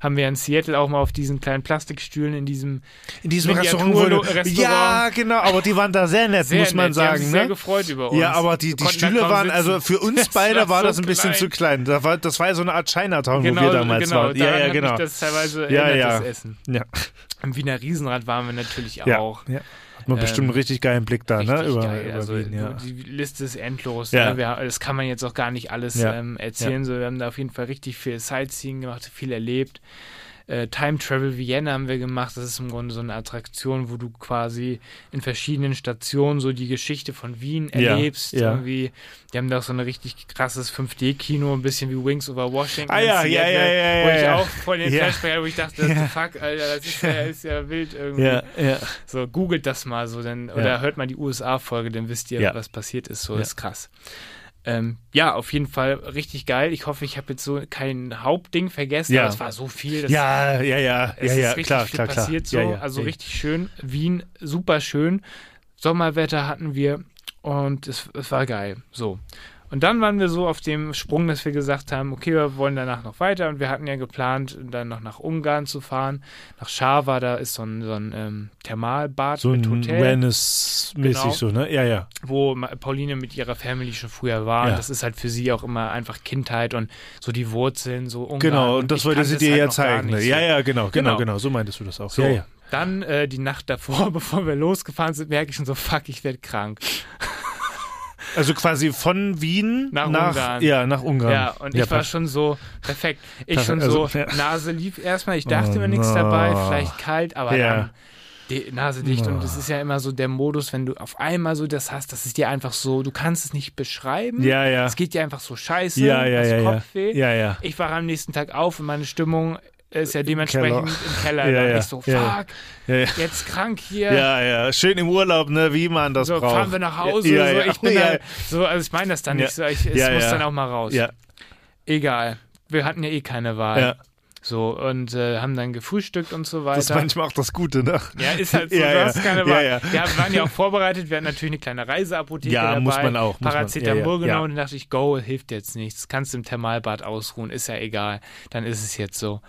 Haben wir in Seattle auch mal auf diesen kleinen Plastikstühlen in diesem in diesem Restaurant wurde, Restaurant. Ja, genau, aber die waren da sehr nett, sehr muss man nett. Die haben sagen, sich sehr ne? gefreut über uns. Ja, aber die, die Stühle waren, sitzen. also für uns beide war war so das ein bisschen klein. zu klein. Das war, das war ja so eine Art Chinatown, genau, wo wir damals genau, waren. Ja, ja, genau. das teilweise Ja, ja. das Essen. Ja, Im Wiener Riesenrad waren wir natürlich auch. ja. Hat man Ähm, bestimmt einen richtig geilen Blick da, ne? Über, geil. über also Wien, ja. die Liste ist endlos. Ja. Ne? Wir, das kann man jetzt auch gar nicht alles Ja. ähm, erzählen. So, wir haben da auf jeden Fall richtig viel Sightseeing gemacht, viel erlebt. Äh, Time Travel Vienna haben wir gemacht. Das ist im Grunde so eine Attraktion, wo du quasi in verschiedenen Stationen so die Geschichte von Wien Ja, erlebst. ja. Irgendwie, die haben da auch so ein richtig krasses 5D-Kino, ein bisschen wie Wings over Washington. Ah ja, ja, ja, ja, Wo ja, ich ja. auch voll den Ja. Flashback wo ich dachte, Ja. fuck, Alter, das ist ja, ist ja wild irgendwie. Ja, ja. So, googelt das mal so, dann, oder Ja. hört mal die USA-Folge, dann wisst ihr, Ja. was passiert ist. So, Ja. ist krass. Ähm, ja, auf jeden Fall richtig geil. Ich hoffe, ich habe jetzt so kein Hauptding vergessen, Ja. aber es war so viel. Ja, ja, ja, es ja, ist ja, richtig klar, viel klar, klar. passiert so. Ja, ja, also richtig schön. Wien, super schön. Sommerwetter hatten wir und es, es war geil. So. Und dann waren wir so auf dem Sprung, dass wir gesagt haben, okay, wir wollen danach noch weiter und wir hatten ja geplant, dann noch nach Ungarn zu fahren, nach Schawa, da ist so ein, so ein ähm, Thermalbad So mit ein Hotel Wellness-mäßig Genau. so, ne? Ja, ja. wo Pauline mit ihrer Family schon früher war. Ja. Das ist halt für sie auch immer einfach Kindheit und so die Wurzeln, so Ungarn. Genau, und das wollte sie dir halt ja zeigen. Ne? Ja, ja, genau, genau, Genau. genau, so meintest du das auch. So, Ja, ja. dann äh, die Nacht davor, bevor wir losgefahren sind, merke ich schon so, fuck, ich werde krank. Also quasi von Wien Nach nach, Ungarn. Ja, nach Ungarn. Ja, und ich war schon so, perfekt. Ich Perfekt, schon so, also, ja. Nase lief erstmal, ich dachte Oh, mir nichts no. dabei, vielleicht kalt, aber Ja. dann die Nase dicht. Und Oh. das ist ja immer so der Modus, wenn du auf einmal so das hast, das ist dir einfach so, du kannst es nicht beschreiben. Ja, ja. Es geht dir einfach so scheiße, Ja, ja, hast ja, ja. Kopfweh. Ja, ja. Ich war am nächsten Tag auf und meine Stimmung ist ja dementsprechend Keller. im Keller. Ja, da ja. Ich so, fuck, Ja, ja. Ja, ja. jetzt krank hier. Ja, ja, schön im Urlaub, ne, wie man das so, braucht. fahren wir nach Hause. Ja, so, ja. ich bin ja, da, so, also ich meine das dann Ja. nicht so. Ich, es Ja, muss ja. dann auch mal raus. ja, Egal. Wir hatten ja eh keine Wahl. So, und äh, haben dann gefrühstückt und so weiter. Das ist manchmal auch das Gute, ne? ja, ist halt so, Ja, ja. keine Ja, Wahl. ja. Wir waren ja auch vorbereitet, wir hatten natürlich eine kleine Reiseapotheke Ja, dabei. muss man auch. Paracetamol genommen ja. und dachte ich, go, hilft jetzt nichts. Kannst im Thermalbad ausruhen, ist ja egal. Dann ist es jetzt so.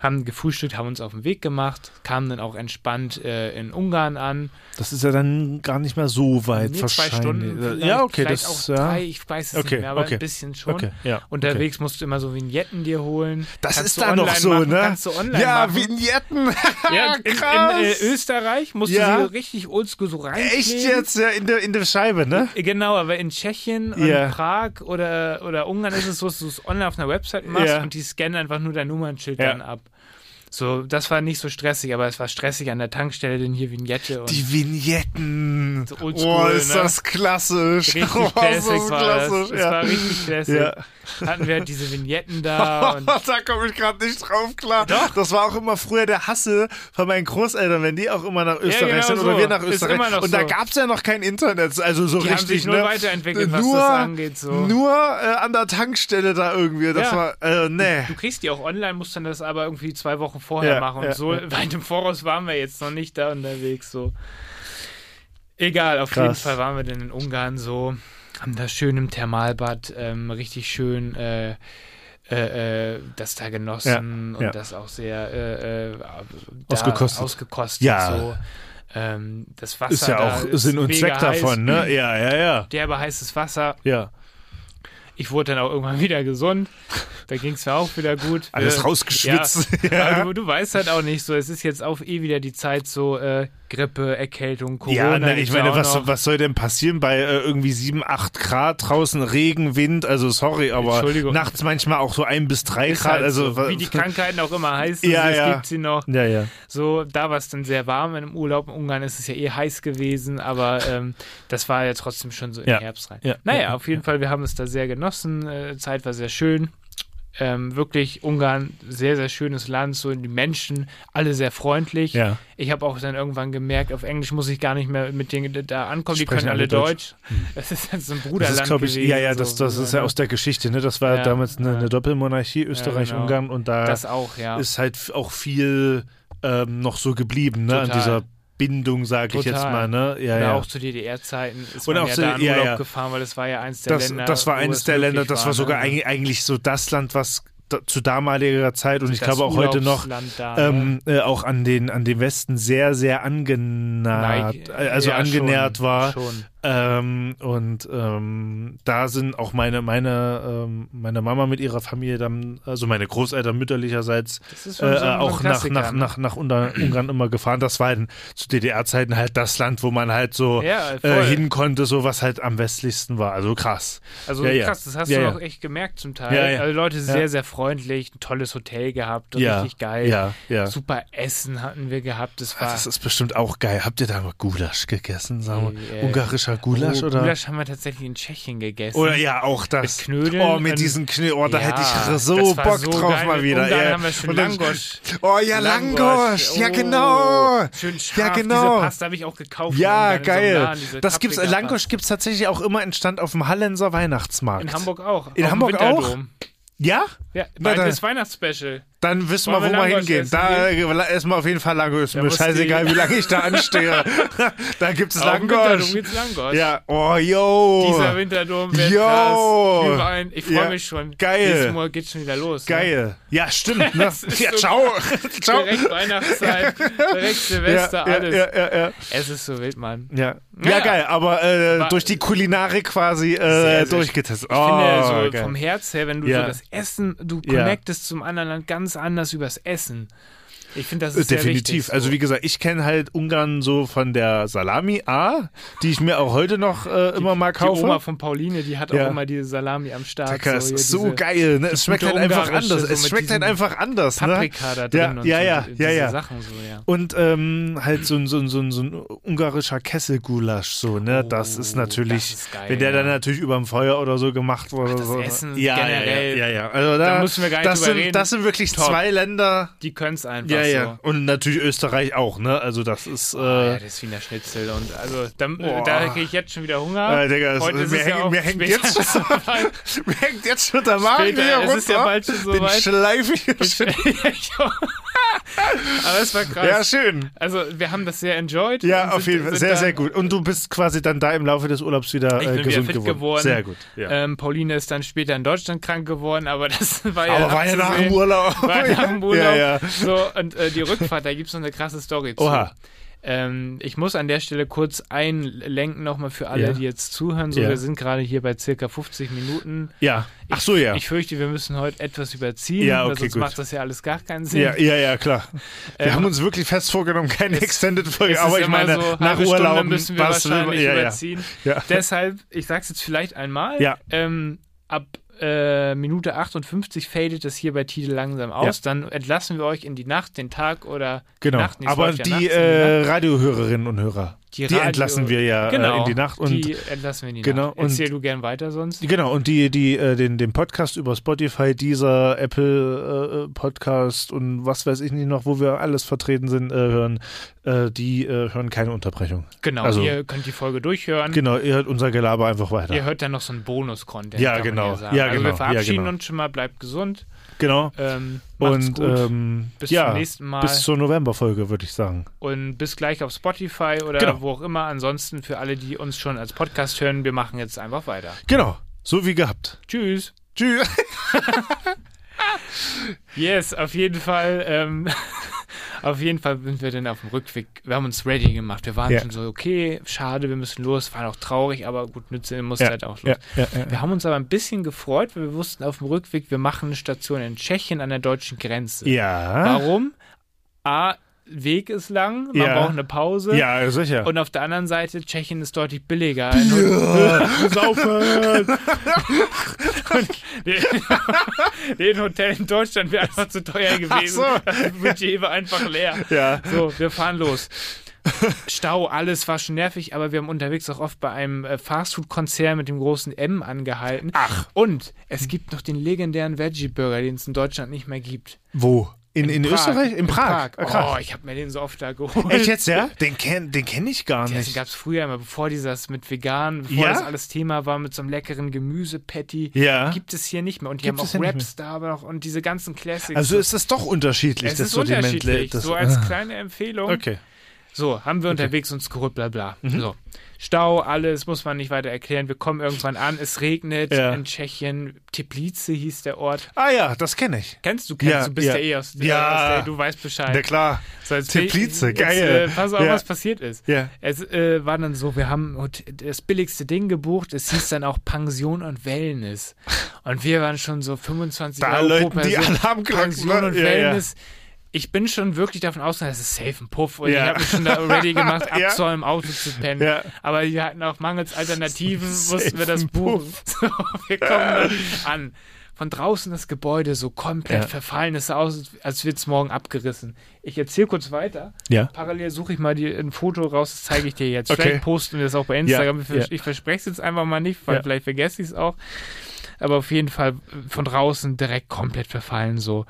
Haben gefrühstückt, haben uns auf den Weg gemacht, kamen dann auch entspannt äh, in Ungarn an. Das ist ja dann gar nicht mehr so weit Nee, wahrscheinlich. zwei Stunden, ja, okay, vielleicht das auch ja. drei, ich weiß es Okay, nicht mehr, aber okay. ein bisschen schon. Okay, ja. Unterwegs musst du immer so Vignetten dir holen. Das Kannst ist da noch so, machen, ne? Kannst du online ja, machen. Vignetten. Ja, in, in äh, Österreich musst Ja. du sie richtig oldschool so reinkleben. Echt jetzt ja, in der in der Scheibe, ne? Äh, Genau, aber in Tschechien und. Prag oder, oder Ungarn ist es so, dass du es online auf einer Website machst Ja. und die scannen einfach nur dein Nummernschild dann ab. So, das war nicht so stressig, aber es war stressig an der Tankstelle, denn hier Vignette und Die Vignetten. So oldschool, oh, ist ne? das klassisch. richtig oh, classic ist das war das. klassisch. Es ja. war richtig classic. Ja. Hatten wir halt diese Vignetten da und da komme ich gerade nicht drauf klar. Doch. Das war auch immer früher der Hassel von meinen Großeltern, wenn die auch immer nach Österreich genau sind oder so. wir nach Österreich. und da so. gab es ja noch kein Internet, also so Die haben richtig. sich nur ne? weiterentwickelt, was nur, das angeht, so. Nur äh, an der Tankstelle da irgendwie. Das Ja. war, äh, nee. Du kriegst die auch online, musst dann das aber irgendwie zwei Wochen vorher Ja, machen. Und ja, so ja. weit im Voraus waren wir jetzt noch nicht da unterwegs. So. Egal, auf Krass. jeden Fall waren wir dann in Ungarn so, haben da schön im Thermalbad ähm, richtig schön äh, äh, äh, das da genossen und das auch sehr äh, äh, Ausgekostet. ausgekostet Ja. so. Ähm, das Wasser Ist ja da auch Sinn und Zweck davon, ne? Ja, ja, ja. Derbe heißes Wasser. Ja. Ich wurde dann auch irgendwann wieder gesund. Da ging es mir auch wieder gut. Alles Wir- rausgeschwitzt. Ja, Ja. du, du weißt halt auch nicht so, es ist jetzt auch eh wieder die Zeit so äh, Grippe, Erkältung, Corona. Ja, ne, ich meine, was, was soll denn passieren bei äh, irgendwie 7, 8 Grad draußen, Regen, Wind, also sorry, aber nachts manchmal auch so 1 bis 3 ist Grad, halt also so, wie die Krankheiten auch immer heißen, Ja, es ja. gibt sie noch. Ja, ja. So, da war es dann sehr warm im Urlaub. In Ungarn ist es ja eh heiß gewesen, aber ähm, das war ja trotzdem schon so im Ja. Herbst rein. Ja. Naja, Ja. auf jeden Fall, wir haben es da sehr genossen. Äh, Zeit war sehr schön. Ähm, wirklich Ungarn, sehr, sehr schönes Land, so die Menschen, alle sehr freundlich. Ja. Ich habe auch dann irgendwann gemerkt, auf Englisch muss ich gar nicht mehr mit denen da ankommen, die können alle alle Deutsch. Das ist jetzt so ein Das Bruderland ist, glaube ich, gewesen. ja, ja, das, so, das ist ja ne? aus der Geschichte, ne? Das war Ja, damals eine, ja. eine Doppelmonarchie, Österreich, genau. Ungarn und da Das auch, ja. ist halt auch viel ähm, noch so geblieben, ne? An Total. dieser Bindung, sage ich jetzt mal, ne? Ja, ja. auch zu DDR-Zeiten ist Und man auch ja zu- da in Urlaub ja. gefahren, weil das war ja eins der das, Länder. das war eines es der Länder, das war sogar ne? eigentlich, so das Land, was da, zu damaliger Zeit und ich glaube auch heute noch Da, ne? ähm, äh, auch an den, an den Westen sehr, sehr angenähert, Neig- äh, also ja, angenähert schon, war. Schon. Ähm, und ähm, da sind auch meine, meine, ähm, meine Mama mit ihrer Familie dann, also meine Großeltern mütterlicherseits, äh, so auch nach, nach, ne? nach, nach Ungar- Ungarn immer gefahren. Das war halt zu DDR-Zeiten halt das Land, wo man halt so Ja, äh, hin konnte, so was halt am westlichsten war. Also krass. Also Ja, krass, das hast Ja, du auch echt gemerkt zum Teil. Also Leute sehr, sehr freundlich, ein tolles Hotel gehabt, richtig geil. Super Essen hatten wir gehabt. Das war Das ist bestimmt auch geil. Habt ihr da mal Gulasch gegessen? Sagen wir? Äh, Ungarischer Gulasch oh, oder? Gulasch haben wir tatsächlich in Tschechien gegessen. Oder ja, auch das. Mit Knödeln Oh, mit und- diesen Knödeln. Oh, da Ja, hätte ich so Bock so drauf geil. mal In wieder. Ungarn ja. haben wir schön Und dann- Langosch. Oh ja, Langosch. Ja, genau. Schön scharf. Ja, genau. Diese Pasta habe ich auch gekauft. Ja, in in so geil. Das gibt's. Langosch gibt's tatsächlich auch immer entstand auf dem Hallenser Weihnachtsmarkt. In Hamburg auch. In Hamburg auch? Ja? Ja, das Weihnachtsspecial. Dann wissen wir, wo wir wir hingehen. essen Da äh, erstmal auf jeden Fall Langosch. Da Mir scheißegal, wie lange ich da anstehe. da Langosch. gibt's Langosch. Ja, oh, yo. Dieser Winterdom wird Yo. krass. Überall. Ich freue Ja, mich schon. geil. Nächsten Monat geht's schon wieder los. Ne? Geil. Ja, stimmt. Ne? Es Ja, ciao. ciao. Direkt Weihnachtszeit, direkt Silvester, ja, alles. Ja, ja, ja. Es ist so wild, Mann. Ja, ja, Ja. geil, aber äh, durch die Kulinarik quasi äh, Sehr, sehr durchgetestet. Ich finde, so Oh, geil. vom Herz her, wenn du Ja. so das Essen, du Ja. connectest zum anderen Land ganz anders übers Essen. Ich finde, das ist sehr Definitiv. so. Also wie gesagt, ich kenne halt Ungarn so von der Salami A, die ich mir auch heute noch äh, immer mal Die kaufe. Oma von Pauline, die hat Ja. auch immer diese Salami am Start. Digga, es hier ist so diese geil, ne? Es schmeckt halt einfach anders. so es schmeckt halt einfach anders, ne? Paprika da drin Ja, und ja, so, ja, die- ja, diese ja. Sachen so, ja. Und ähm, halt so ein, so, ein, so, ein, so ein ungarischer Kesselgulasch, so, ne? das ist Oh, natürlich, das ist geil, wenn der dann natürlich überm Feuer oder so gemacht wurde. das so, Essen ja, generell, Ja, ja. Also da, da müssen wir gar nicht das sind, reden. Das sind wirklich Top. zwei Länder. Die können es einfach Ja, so. ja. Und natürlich Österreich auch, ne? Also das ist. Äh, Ah, ja, das Wiener Schnitzel und also da, da kriege ich jetzt schon wieder Hunger. äh, Digga, Heute ist mir, es ja mir, hängt jetzt schon, mir hängt jetzt schon der Magen es runter. ist ja bald schon so Bin weit. schleifig. Aber es war krass. Ja, schön. Also wir haben das sehr enjoyed. Ja, auf sind- jeden Fall. Sehr, sehr gut. Und du bist quasi dann da im Laufe des Urlaubs wieder, Ich äh, wieder gesund fit geworden. geworden. Sehr gut. Ja. Ähm, Pauline ist dann später in Deutschland krank geworden, aber das war ja Aber war ja nach dem. Urlaub. War nach dem Urlaub. Ja, ja. So, und äh, die Rückfahrt, da gibt es noch eine krasse Story zu. Oha. Ähm, ich muss an der Stelle kurz einlenken nochmal für alle, Ja. die jetzt zuhören. So, Ja. wir sind gerade hier bei circa 50 Minuten. Ja. Ach so, ja. Ich fürchte, wir müssen heute etwas überziehen, Ja, weil okay, sonst gut. macht das ja alles gar keinen Sinn. Ja, ja, ja, klar. Wir Ähm, haben uns wirklich fest vorgenommen, keine es- Extended-Folge, aber ich meine, so, nach Urlaub müssen wir was wahrscheinlich ja, überziehen. Deshalb, ich sag's jetzt vielleicht einmal, Ja. ähm, ab äh, Minute 58 fadet es hier bei Tide langsam aus. Dann entlassen wir euch in die Nacht, den Tag oder Genau. Nacht. Nee, Aber läuft ja die nachts äh, Nacht. Radiohörerinnen und Hörer, die, Radio- entlassen wir ja genau, äh, in die Nacht. Und die entlassen wir in die genau, Nacht. und- Erzähl du gern weiter sonst. Genau, und die, die äh, den, den Podcast über Spotify, dieser Apple äh, Podcast und was weiß ich nicht noch, wo wir alles vertreten sind, äh, hören, äh, die äh, hören keine Unterbrechung. Genau, Also- ihr könnt die Folge durchhören. Genau, ihr hört unser Gelaber einfach weiter. Ihr hört dann noch so einen Bonus-Content. Ja, kann man genau. sagen. Ja, also genau. wir verabschieden Ja, genau. uns schon mal, bleibt gesund. Genau. Ähm, Und ähm, bis ja, zum nächsten Mal. bis zur Novemberfolge, würde ich sagen. und bis gleich auf Spotify oder Genau. wo auch immer. Ansonsten für alle, die uns schon als Podcast hören, wir machen jetzt einfach weiter. Genau, so wie gehabt. Tschüss. Tschüss. Yes, auf jeden Fall. Ähm, auf jeden Fall sind wir dann auf dem Rückweg. Wir haben uns ready gemacht. Wir waren Ja. schon so, okay, schade, wir müssen los. Waren auch traurig, aber gut, Nütze musste Ja, halt auch los. ja. Wir haben uns aber ein bisschen gefreut, weil wir wussten auf dem Rückweg, wir machen eine Station in Tschechien an der deutschen Grenze. Ja. Warum? A, Weg ist lang, man Ja. braucht eine Pause. Ja, sicher. Und auf der anderen Seite, Tschechien ist deutlich billiger. Ein Hot- Saufen! Den, den Hotel in Deutschland wäre einfach zu teuer gewesen. so. Das Budget war einfach leer. ja. So, wir fahren los. Stau, alles war schon nervig, aber wir haben unterwegs auch oft bei einem äh, Fastfood-Konzern mit dem großen M angehalten. Ach. Und es gibt noch den legendären Veggie-Burger, den es in Deutschland nicht mehr gibt. Wo? In, in, Prag. Österreich? In Prag. Ah, krass. Oh, ich habe mir den so oft da geholt. Echt jetzt, ja? Den kenne den kenn ich gar Den nicht. gab es früher immer, bevor dieses mit vegan, bevor Ja? das alles Thema war, mit so einem leckeren Gemüse-Patty. Ja. Gibt es hier nicht mehr. Und die Gibt haben auch Raps da aber noch und diese ganzen Classics. Also ist das doch unterschiedlich, es das ist Sortiment. unterschiedlich. Das, so als ah. kleine Empfehlung. Okay. So, haben wir unterwegs uns geholt, bla bla. So. Stau, alles, muss man nicht weiter erklären. Wir kommen irgendwann an, es regnet Ja. in Tschechien. Teplice hieß der Ort. Ah ja, das kenne ich. Kennst du, kennst Ja, du, bist ja. ja eh aus, Ja. aus der, du weißt Bescheid. Na klar. So, Teplice, geil. Äh, pass auf, Ja. was passiert ist. Ja. Es äh, war dann so, wir haben das billigste Ding gebucht. Es hieß dann auch Pension und Wellness. Und wir waren schon so 25 Da Euro pro läuten die Person. Alarmglocken, Pension und Ja, ja. Wellness. Ich bin schon wirklich davon ausgegangen, das ist safe ein Puff. Und Ja. ich habe mich schon da ready gemacht, ab Ja. im Auto zu pennen. Ja. Aber wir hatten auch mangels Alternativen, Safe mussten wir das buchen. So, wir kommen an. Von draußen das Gebäude so komplett verfallen. Es sah aus, als wird es morgen abgerissen. Ich erzähle kurz weiter. Parallel suche ich mal die, ein Foto raus, das zeige ich dir jetzt. Okay. Vielleicht posten wir das auch bei Instagram. Ich, verspreche es jetzt einfach mal nicht, weil vielleicht vergesse ich es auch. Aber auf jeden Fall von draußen direkt komplett verfallen so.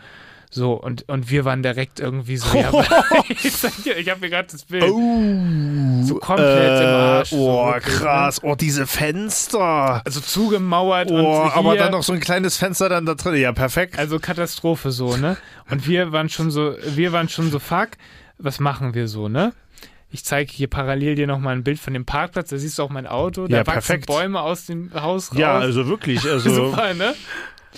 So, und, und wir waren direkt irgendwie so, ja, ich sag dir, ich habe mir gerade das Bild. Oh. So komplett im Arsch, so Oh, wirklich, ne? krass. Oh, diese Fenster. Also zugemauert und Oh, hier, aber dann noch so ein kleines Fenster dann da drin. Ja, perfekt. Also Katastrophe so, ne? Und wir waren schon so, wir waren schon so, fuck, was machen wir so, ne? Ich zeige hier parallel dir nochmal ein Bild von dem Parkplatz, da siehst du auch mein Auto, da Ja, wachsen perfekt. Bäume aus dem Haus raus. ja, also wirklich. Also, Super, ne?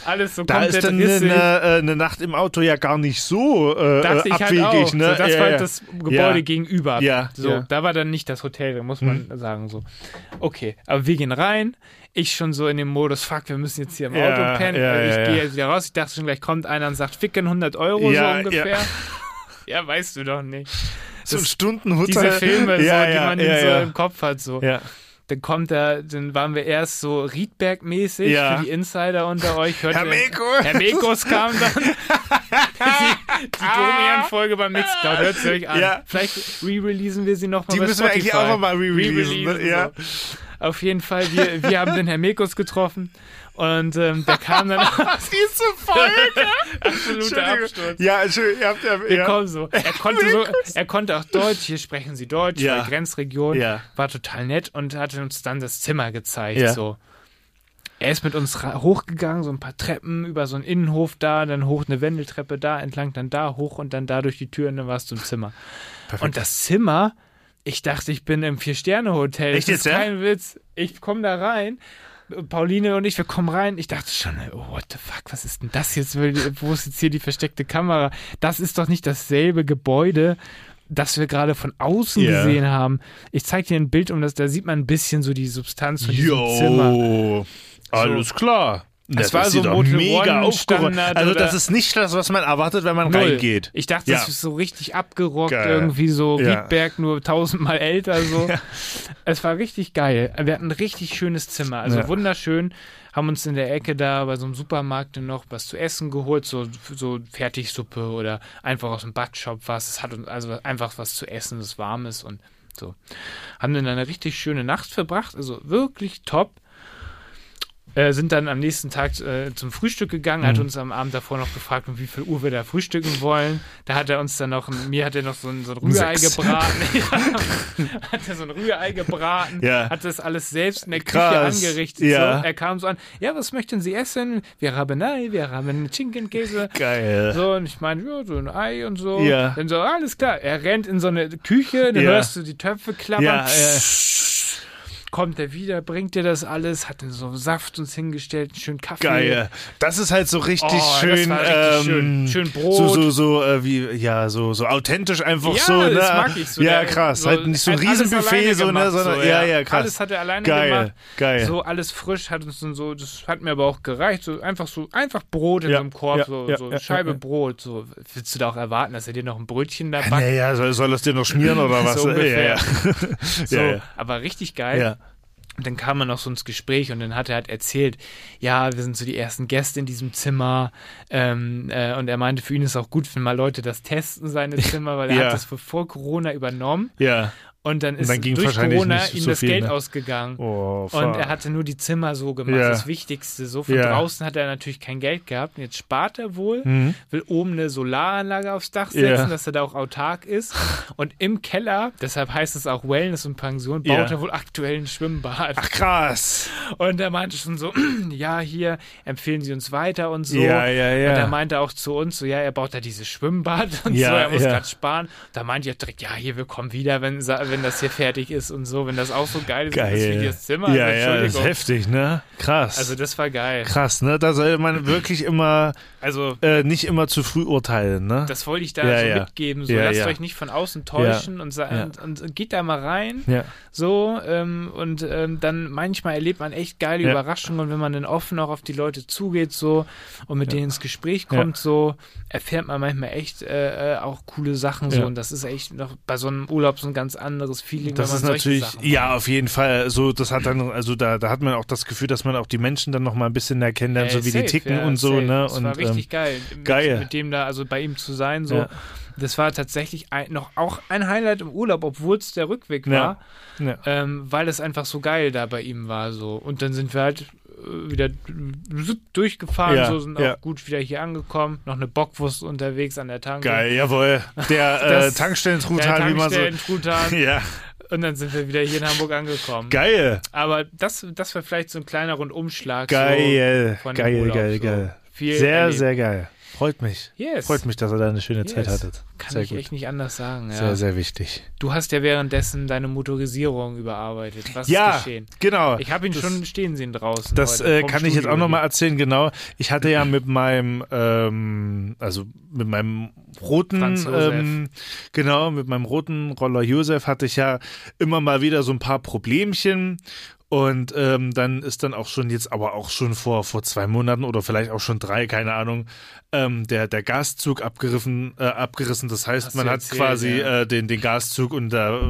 Alles so da komplett ist dann eine, eine, eine Nacht im Auto ja gar nicht so äh, halt abwegig. auch. Ne? So, das ja, war halt das Gebäude Ja. gegenüber. Ja, So, ja. Da war dann nicht das Hotel, muss man sagen so. Okay, aber wir gehen rein. Ich schon so in dem Modus, fuck, wir müssen jetzt hier im Ja, Auto pennen. ja, ich ja, gehe ja. jetzt wieder raus. Ich dachte schon, gleich kommt einer und sagt, ficken 100 Euro Ja, so ungefähr. ja. Ja. weißt du doch nicht. so ein das- Stundenhotel. Diese Filme, ja, so, die ja, man ja, so ja. im Kopf hat, so. Ja. Dann kommt er, dann waren wir erst so Riedberg-mäßig Ja. für die Insider unter euch. Hört Herr ihr- Meko. Herr Mekos kam dann. die die Domian-Folge beim Mixcloud, hört sie euch an. Ja. Vielleicht re-releasen wir sie nochmal Die müssen wir eigentlich Spotify. auch noch mal re-releasen, ne? Ja. so. Auf jeden Fall, wir, wir haben den Herr Mekos getroffen und ähm, der kam dann Diese Folge. absoluter Absturz. Ja, Entschuldigung, ihr habt ja. Wir ja. kommen so. Er konnte, so, er konnte auch Deutsch, hier sprechen sie Deutsch, Ja. Grenzregion, Ja. war total nett und hat uns dann das Zimmer gezeigt. Ja. So. Er ist mit uns hochgegangen, so ein paar Treppen über so einen Innenhof da, dann hoch eine Wendeltreppe da, entlang dann da, hoch und dann da durch die Tür und dann warst du im Zimmer. Perfekt. Und das Zimmer, ich dachte, ich bin im Vier-Sterne-Hotel. Echt Das ist jetzt, ja? kein Witz. Ich komme da rein. Pauline und ich, wir kommen rein. Ich dachte schon, oh, what the fuck, was ist denn das jetzt? Wo ist jetzt hier die versteckte Kamera? Das ist doch nicht dasselbe Gebäude, das wir gerade von außen Ja. gesehen haben. Ich zeige dir ein Bild um das, da sieht man ein bisschen so die Substanz von diesem Zimmer. Jo. Alles klar. Es war so Motel mega aufgeräumt. Standard Also das ist nicht das, was man erwartet, wenn man Null. reingeht. Ich dachte, Ja. das ist so richtig abgerockt, Geil. irgendwie so Ja. Riedberg nur tausendmal älter so. Es war richtig geil. Wir hatten ein richtig schönes Zimmer, also Ja. wunderschön. Haben uns in der Ecke da bei so einem Supermarkt noch was zu essen geholt, so, so Fertigsuppe oder einfach aus dem Badshop was. Es hat uns also einfach was zu essen, das warm ist und so. Haben dann eine richtig schöne Nacht verbracht, also wirklich top. Äh, sind dann am nächsten Tag äh, zum Frühstück gegangen, hat Mhm. uns am Abend davor noch gefragt, um wie viel Uhr wir da frühstücken wollen. Da hat er uns dann noch, mir hat er noch so ein, so ein Rührei Sechs. gebraten. ja, hat er so ein Rührei gebraten, Ja. hat das alles selbst in der Küche Krass. angerichtet. Ja. So. Er kam so an, ja, was möchten Sie essen? Wir haben Ei, wir haben Schinkenkäse. Geil. So, und ich meine, ja, so ein Ei und so. Ja. Dann so, alles klar. Er rennt in so eine Küche, dann Ja. hörst du die Töpfe klappern. Ja, äh, Kommt er wieder, bringt dir das alles, hat dann so Saft uns hingestellt, einen schönen Kaffee. Geil. Das ist halt so richtig Oh, schön. richtig ähm, schön. Schön Brot. So, so, so, äh, wie, ja, so, so authentisch einfach Ja, so, ne? das mag ich so. Ja, krass. so- halt nicht so ein Riesenbuffet, so, ne? Sondern, so, ja, ja, krass. Alles hat er alleine geil, gemacht. geil. So alles frisch hat uns dann so, das hat mir aber auch gereicht. So einfach so, einfach Brot in Ja, so einem Korb, ja, so, ja, so ja, Scheibe ja, ja. Brot. So willst du da auch erwarten, dass er dir noch ein Brötchen da backt? Naja, soll, soll das dir noch schmieren oder was? So ungefähr. Ja, So, ja. ja, aber richtig ja. geil. Und dann kam er noch so ins Gespräch und dann hat er halt erzählt, ja, wir sind so die ersten Gäste in diesem Zimmer. Ähm, äh, und er meinte, für ihn ist auch gut, wenn mal Leute das testen, seine Zimmer, weil er Ja. hat das vor Corona übernommen. ja. Und dann ist dann ging durch Corona ihm so das viel, Geld ne? ausgegangen. Oh, Und er hatte nur die Zimmer so gemacht, Ja. das Wichtigste. So von Ja. draußen hat er natürlich kein Geld gehabt. Und jetzt spart er wohl, Mhm. will oben eine Solaranlage aufs Dach Ja. setzen, dass er da auch autark ist. Und im Keller, deshalb heißt es auch Wellness und Pension, baut Ja. er wohl aktuell ein Schwimmbad. Ach, krass. Und er meinte schon so, ja, hier empfehlen Sie uns weiter und so. Ja, ja, ja. Und er meinte auch zu uns so, ja, er baut da dieses Schwimmbad und Ja, so, er muss ja. gerade sparen. Da meinte ich direkt, ja, hier, wir kommen wieder, wenn, wenn das hier fertig ist und so, wenn das auch so geil ist, ist wie Geil. das Zimmer. Ja, also, ja, das ist heftig, ne? Krass. Also das war geil. Krass, ne? Da soll man wirklich immer, Also äh, nicht immer zu früh urteilen, ne? das wollte ich da Ja, so ja. mitgeben. So, Ja, lasst euch nicht von außen täuschen und, und, und geht da mal rein. ja. So, ähm, und ähm, dann manchmal erlebt man echt geile. Überraschungen und wenn man dann offen auch auf die Leute zugeht so und mit denen ins Gespräch kommt, so erfährt man manchmal echt äh, äh, auch coole Sachen so und das ist echt noch bei so einem Urlaub so ein ganz anderes Feeling, Das ist natürlich, ja, auf jeden Fall. So, das hat dann, also da, da hat man auch das Gefühl, dass man auch die Menschen dann noch mal ein bisschen mehr kennenlernt, Ey, so wie safe, die ticken ja, und so, safe. ne? Das und war richtig ähm, geil. Mit, geil. Mit dem da, also bei ihm zu sein, so. Ja. Das war tatsächlich ein, noch auch ein Highlight im Urlaub, obwohl es der Rückweg Ja. war, ja. ähm, weil es einfach so geil da bei ihm war, so. Und dann sind wir halt wieder durchgefahren, Ja, so sind ja. auch gut wieder hier angekommen. Noch eine Bockwurst unterwegs an der Tanke. Geil, jawohl. Der äh, Tankstellen-Truthahn, wie man so. Ja, Und dann sind wir wieder hier in Hamburg angekommen. geil. Aber das, das war vielleicht so ein kleiner Rundumschlag. Geil, so von geil, Urlaub, geil, so. geil. Viel Sehr, erlebt. sehr geil. Freut mich. Yes. Freut mich, dass ihr da eine schöne Zeit Yes. hattet. Kann sehr ich gut. echt nicht anders sagen. Ja. Sehr, sehr wichtig. Du hast ja währenddessen deine Motorisierung überarbeitet. Was ja, ist geschehen? genau. Ich habe ihn Das- schon stehen sehen draußen. Das äh, kann ich jetzt Studio auch nochmal erzählen, genau. Ich hatte ja mit meinem, ähm, also mit meinem roten, ähm, genau, mit meinem roten Roller Josef hatte ich ja immer mal wieder so ein paar Problemchen. Und ähm, dann ist dann auch schon jetzt, aber auch schon vor, vor zwei Monaten oder vielleicht auch schon drei, keine Ahnung, ähm, der, der Gaszug abgerissen, äh, abgerissen. Das heißt, Hast man hat erzählt, quasi ja. äh, den, den Gaszug und äh,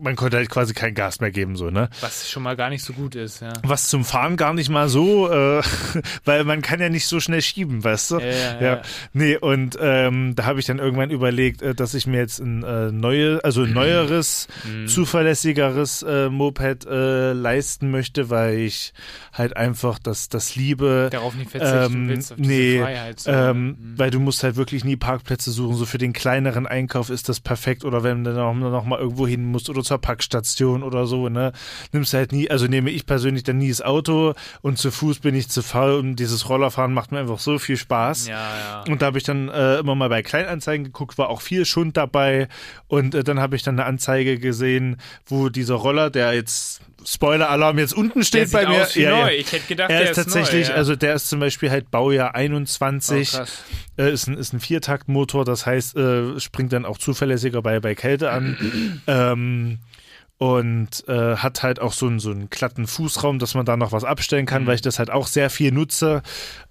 man konnte halt quasi kein Gas mehr geben, so, ne? Was schon mal gar nicht so gut ist, ja. was zum Fahren gar nicht mal so, äh, weil man kann ja nicht so schnell schieben, weißt du? Ja, ja, ja. Nee, und ähm, da habe ich dann irgendwann überlegt, äh, dass ich mir jetzt ein äh, neue, also ein neueres, Mhm. zuverlässigeres äh, Moped äh, leisten möchte, weil ich halt einfach das, das liebe. Darauf nicht verzichten Ähm, willst, auf diese nee, Freiheit. So. ähm, Mhm. weil du musst halt wirklich nie Parkplätze suchen. So für den kleineren Einkauf ist das perfekt. Oder wenn du noch, noch mal irgendwo hin musst oder zur Packstation oder so, ne, nimmst halt nie, also nehme ich persönlich dann nie das Auto und zu Fuß bin ich zu faul und dieses Rollerfahren macht mir einfach so viel Spaß. ja, ja. Und da habe ich dann äh, immer mal bei Kleinanzeigen geguckt, war auch viel Schund dabei. Und äh, dann habe ich dann eine Anzeige gesehen, wo dieser Roller, der jetzt, Spoiler-Alarm, jetzt unten steht bei mir. wie neu. Ich hätte gedacht, Er der ist tatsächlich, neu, ja. also der ist zum Beispiel halt Baujahr oh, 21, krass. äh, ist ein, ist ein Viertaktmotor, das heißt, äh, springt dann auch zuverlässiger bei, bei Kälte an. ähm, und äh, hat halt auch so einen, so einen glatten Fußraum, dass man da noch was abstellen kann, Mhm. weil ich das halt auch sehr viel nutze.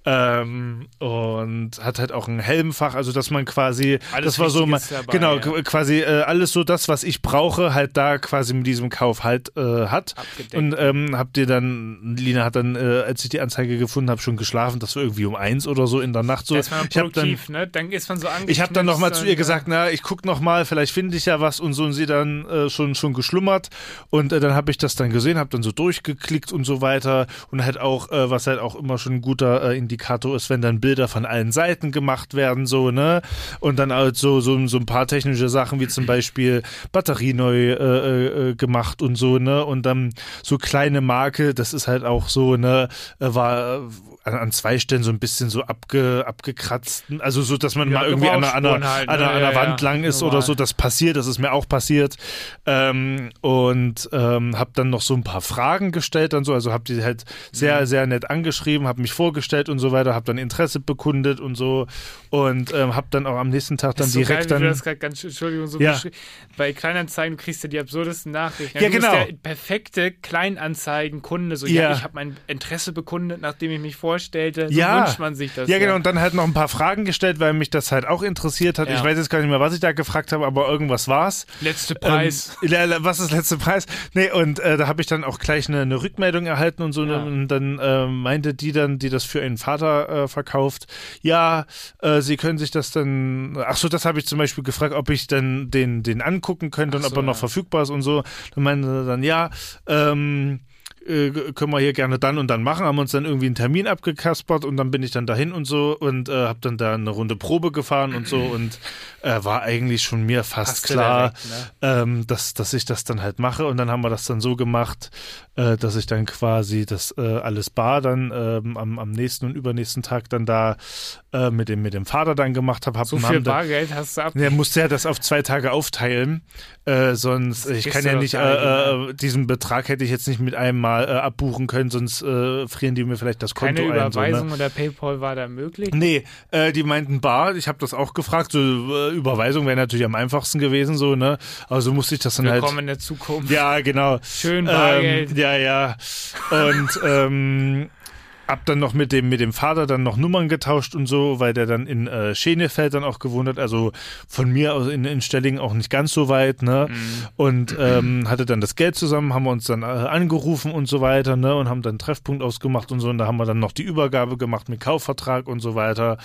Ähm, und hat halt auch ein Helmfach, also dass man quasi, Alles das war so mal, dabei, genau, ja. qu- quasi äh, alles so das, was ich brauche, halt da quasi mit diesem Kauf halt äh, hat. Abgedeckt. Und ähm, habt ihr dann, Lina hat dann, äh, als ich die Anzeige gefunden habe, schon geschlafen, das war irgendwie um eins oder so in der Nacht so. Da ist man ich habe dann ne? Dann ist man so ich habe dann nochmal zu ihr gesagt, na, ich guck noch mal, vielleicht finde ich ja was und so und sie dann äh, schon schon geschlummert und äh, dann habe ich das dann gesehen, habe dann so durchgeklickt und so weiter und halt auch, äh, was halt auch immer schon ein guter äh, Indikator ist, wenn dann Bilder von allen Seiten gemacht werden, so ne? Und dann halt so so, so ein paar technische Sachen wie zum Beispiel Batterie neu äh, äh, gemacht und so ne? Und dann so kleine Marke, das ist halt auch so ne? Äh, war äh, an, an zwei Stellen so ein bisschen so abge, abgekratzt, also so, dass man Ja, mal irgendwie an einer, an einer, Gebrauchsspuren halt, an ne? an einer Ja, Wand lang ist normal. oder so, das passiert, das ist mir auch passiert. Ähm, und ähm, habe dann noch so ein paar Fragen gestellt, dann so, also habe die halt sehr, Mhm. sehr nett angeschrieben, habe mich vorgestellt und so weiter, habe dann Interesse bekundet und so und ähm, habe dann auch am nächsten Tag dann so direkt geil, dann das gerade ganz, Entschuldigung, so Ja. bei Kleinanzeigen kriegst du die absurdesten Nachrichten. Ja, genau. der perfekte Kleinanzeigenkunde. So, Ja. ich habe mein Interesse bekundet, nachdem ich mich vorstellte. So Ja. wünscht man sich das. Ja, genau, und dann halt noch ein paar Fragen gestellt, weil mich das halt auch interessiert hat. Ja. Ich weiß jetzt gar nicht mehr, was ich da gefragt habe, aber irgendwas war's. Letzte Preis. Ähm, was ist letzte Preis? Nee, und äh, da habe ich dann auch gleich eine, eine Rückmeldung erhalten und so. Ja. Und dann äh, meinte die dann, die das für ihren Vater äh, verkauft, ja, äh, sie können sich das dann, ach so, das habe ich zum Beispiel gefragt, ob ich dann den, den angucken könnte und Ach ob so, er noch ja. verfügbar ist und so. Dann meinte er dann, ja, ähm, äh, können wir hier gerne dann und dann machen, haben uns dann irgendwie einen Termin abgekaspert und dann bin ich dann dahin und so und äh, habe dann da eine Runde Probe gefahren und so und äh, war eigentlich schon mir fast Hast klar, direkt, ne? ähm, dass, dass ich das dann halt mache und dann haben wir das dann so gemacht, äh, dass ich dann quasi das äh, alles bar dann ähm, am, am nächsten und übernächsten Tag dann da äh, mit, dem, mit dem Vater dann gemacht habe. Hab, So viel Bargeld hast du ab. der musste ja das auf zwei Tage aufteilen, äh, sonst ich kriegst kann ja nicht äh, äh, diesen Betrag hätte ich jetzt nicht mit einem Mal abbuchen können, sonst frieren die mir vielleicht das Konto Keine ein. So, ne? Überweisung oder PayPal war da möglich. Nee, die meinten bar, ich habe das auch gefragt, so Überweisung wäre natürlich am einfachsten gewesen, so, ne? Aber so musste ich das dann halt. Willkommen in der Zukunft. Ja, genau. Schön Bargeld. Ähm, ja, ja. Und ähm, hab dann noch mit dem, mit dem Vater dann noch Nummern getauscht und so, weil der dann in äh, Schenefeld dann auch gewohnt hat, also von mir aus in, in Stellingen auch nicht ganz so weit, ne? Mhm. Und ähm, hatte dann das Geld zusammen, haben wir uns dann äh, angerufen und so weiter, ne? Und haben dann einen Treffpunkt ausgemacht und so. Und da haben wir dann noch die Übergabe gemacht mit Kaufvertrag und so weiter.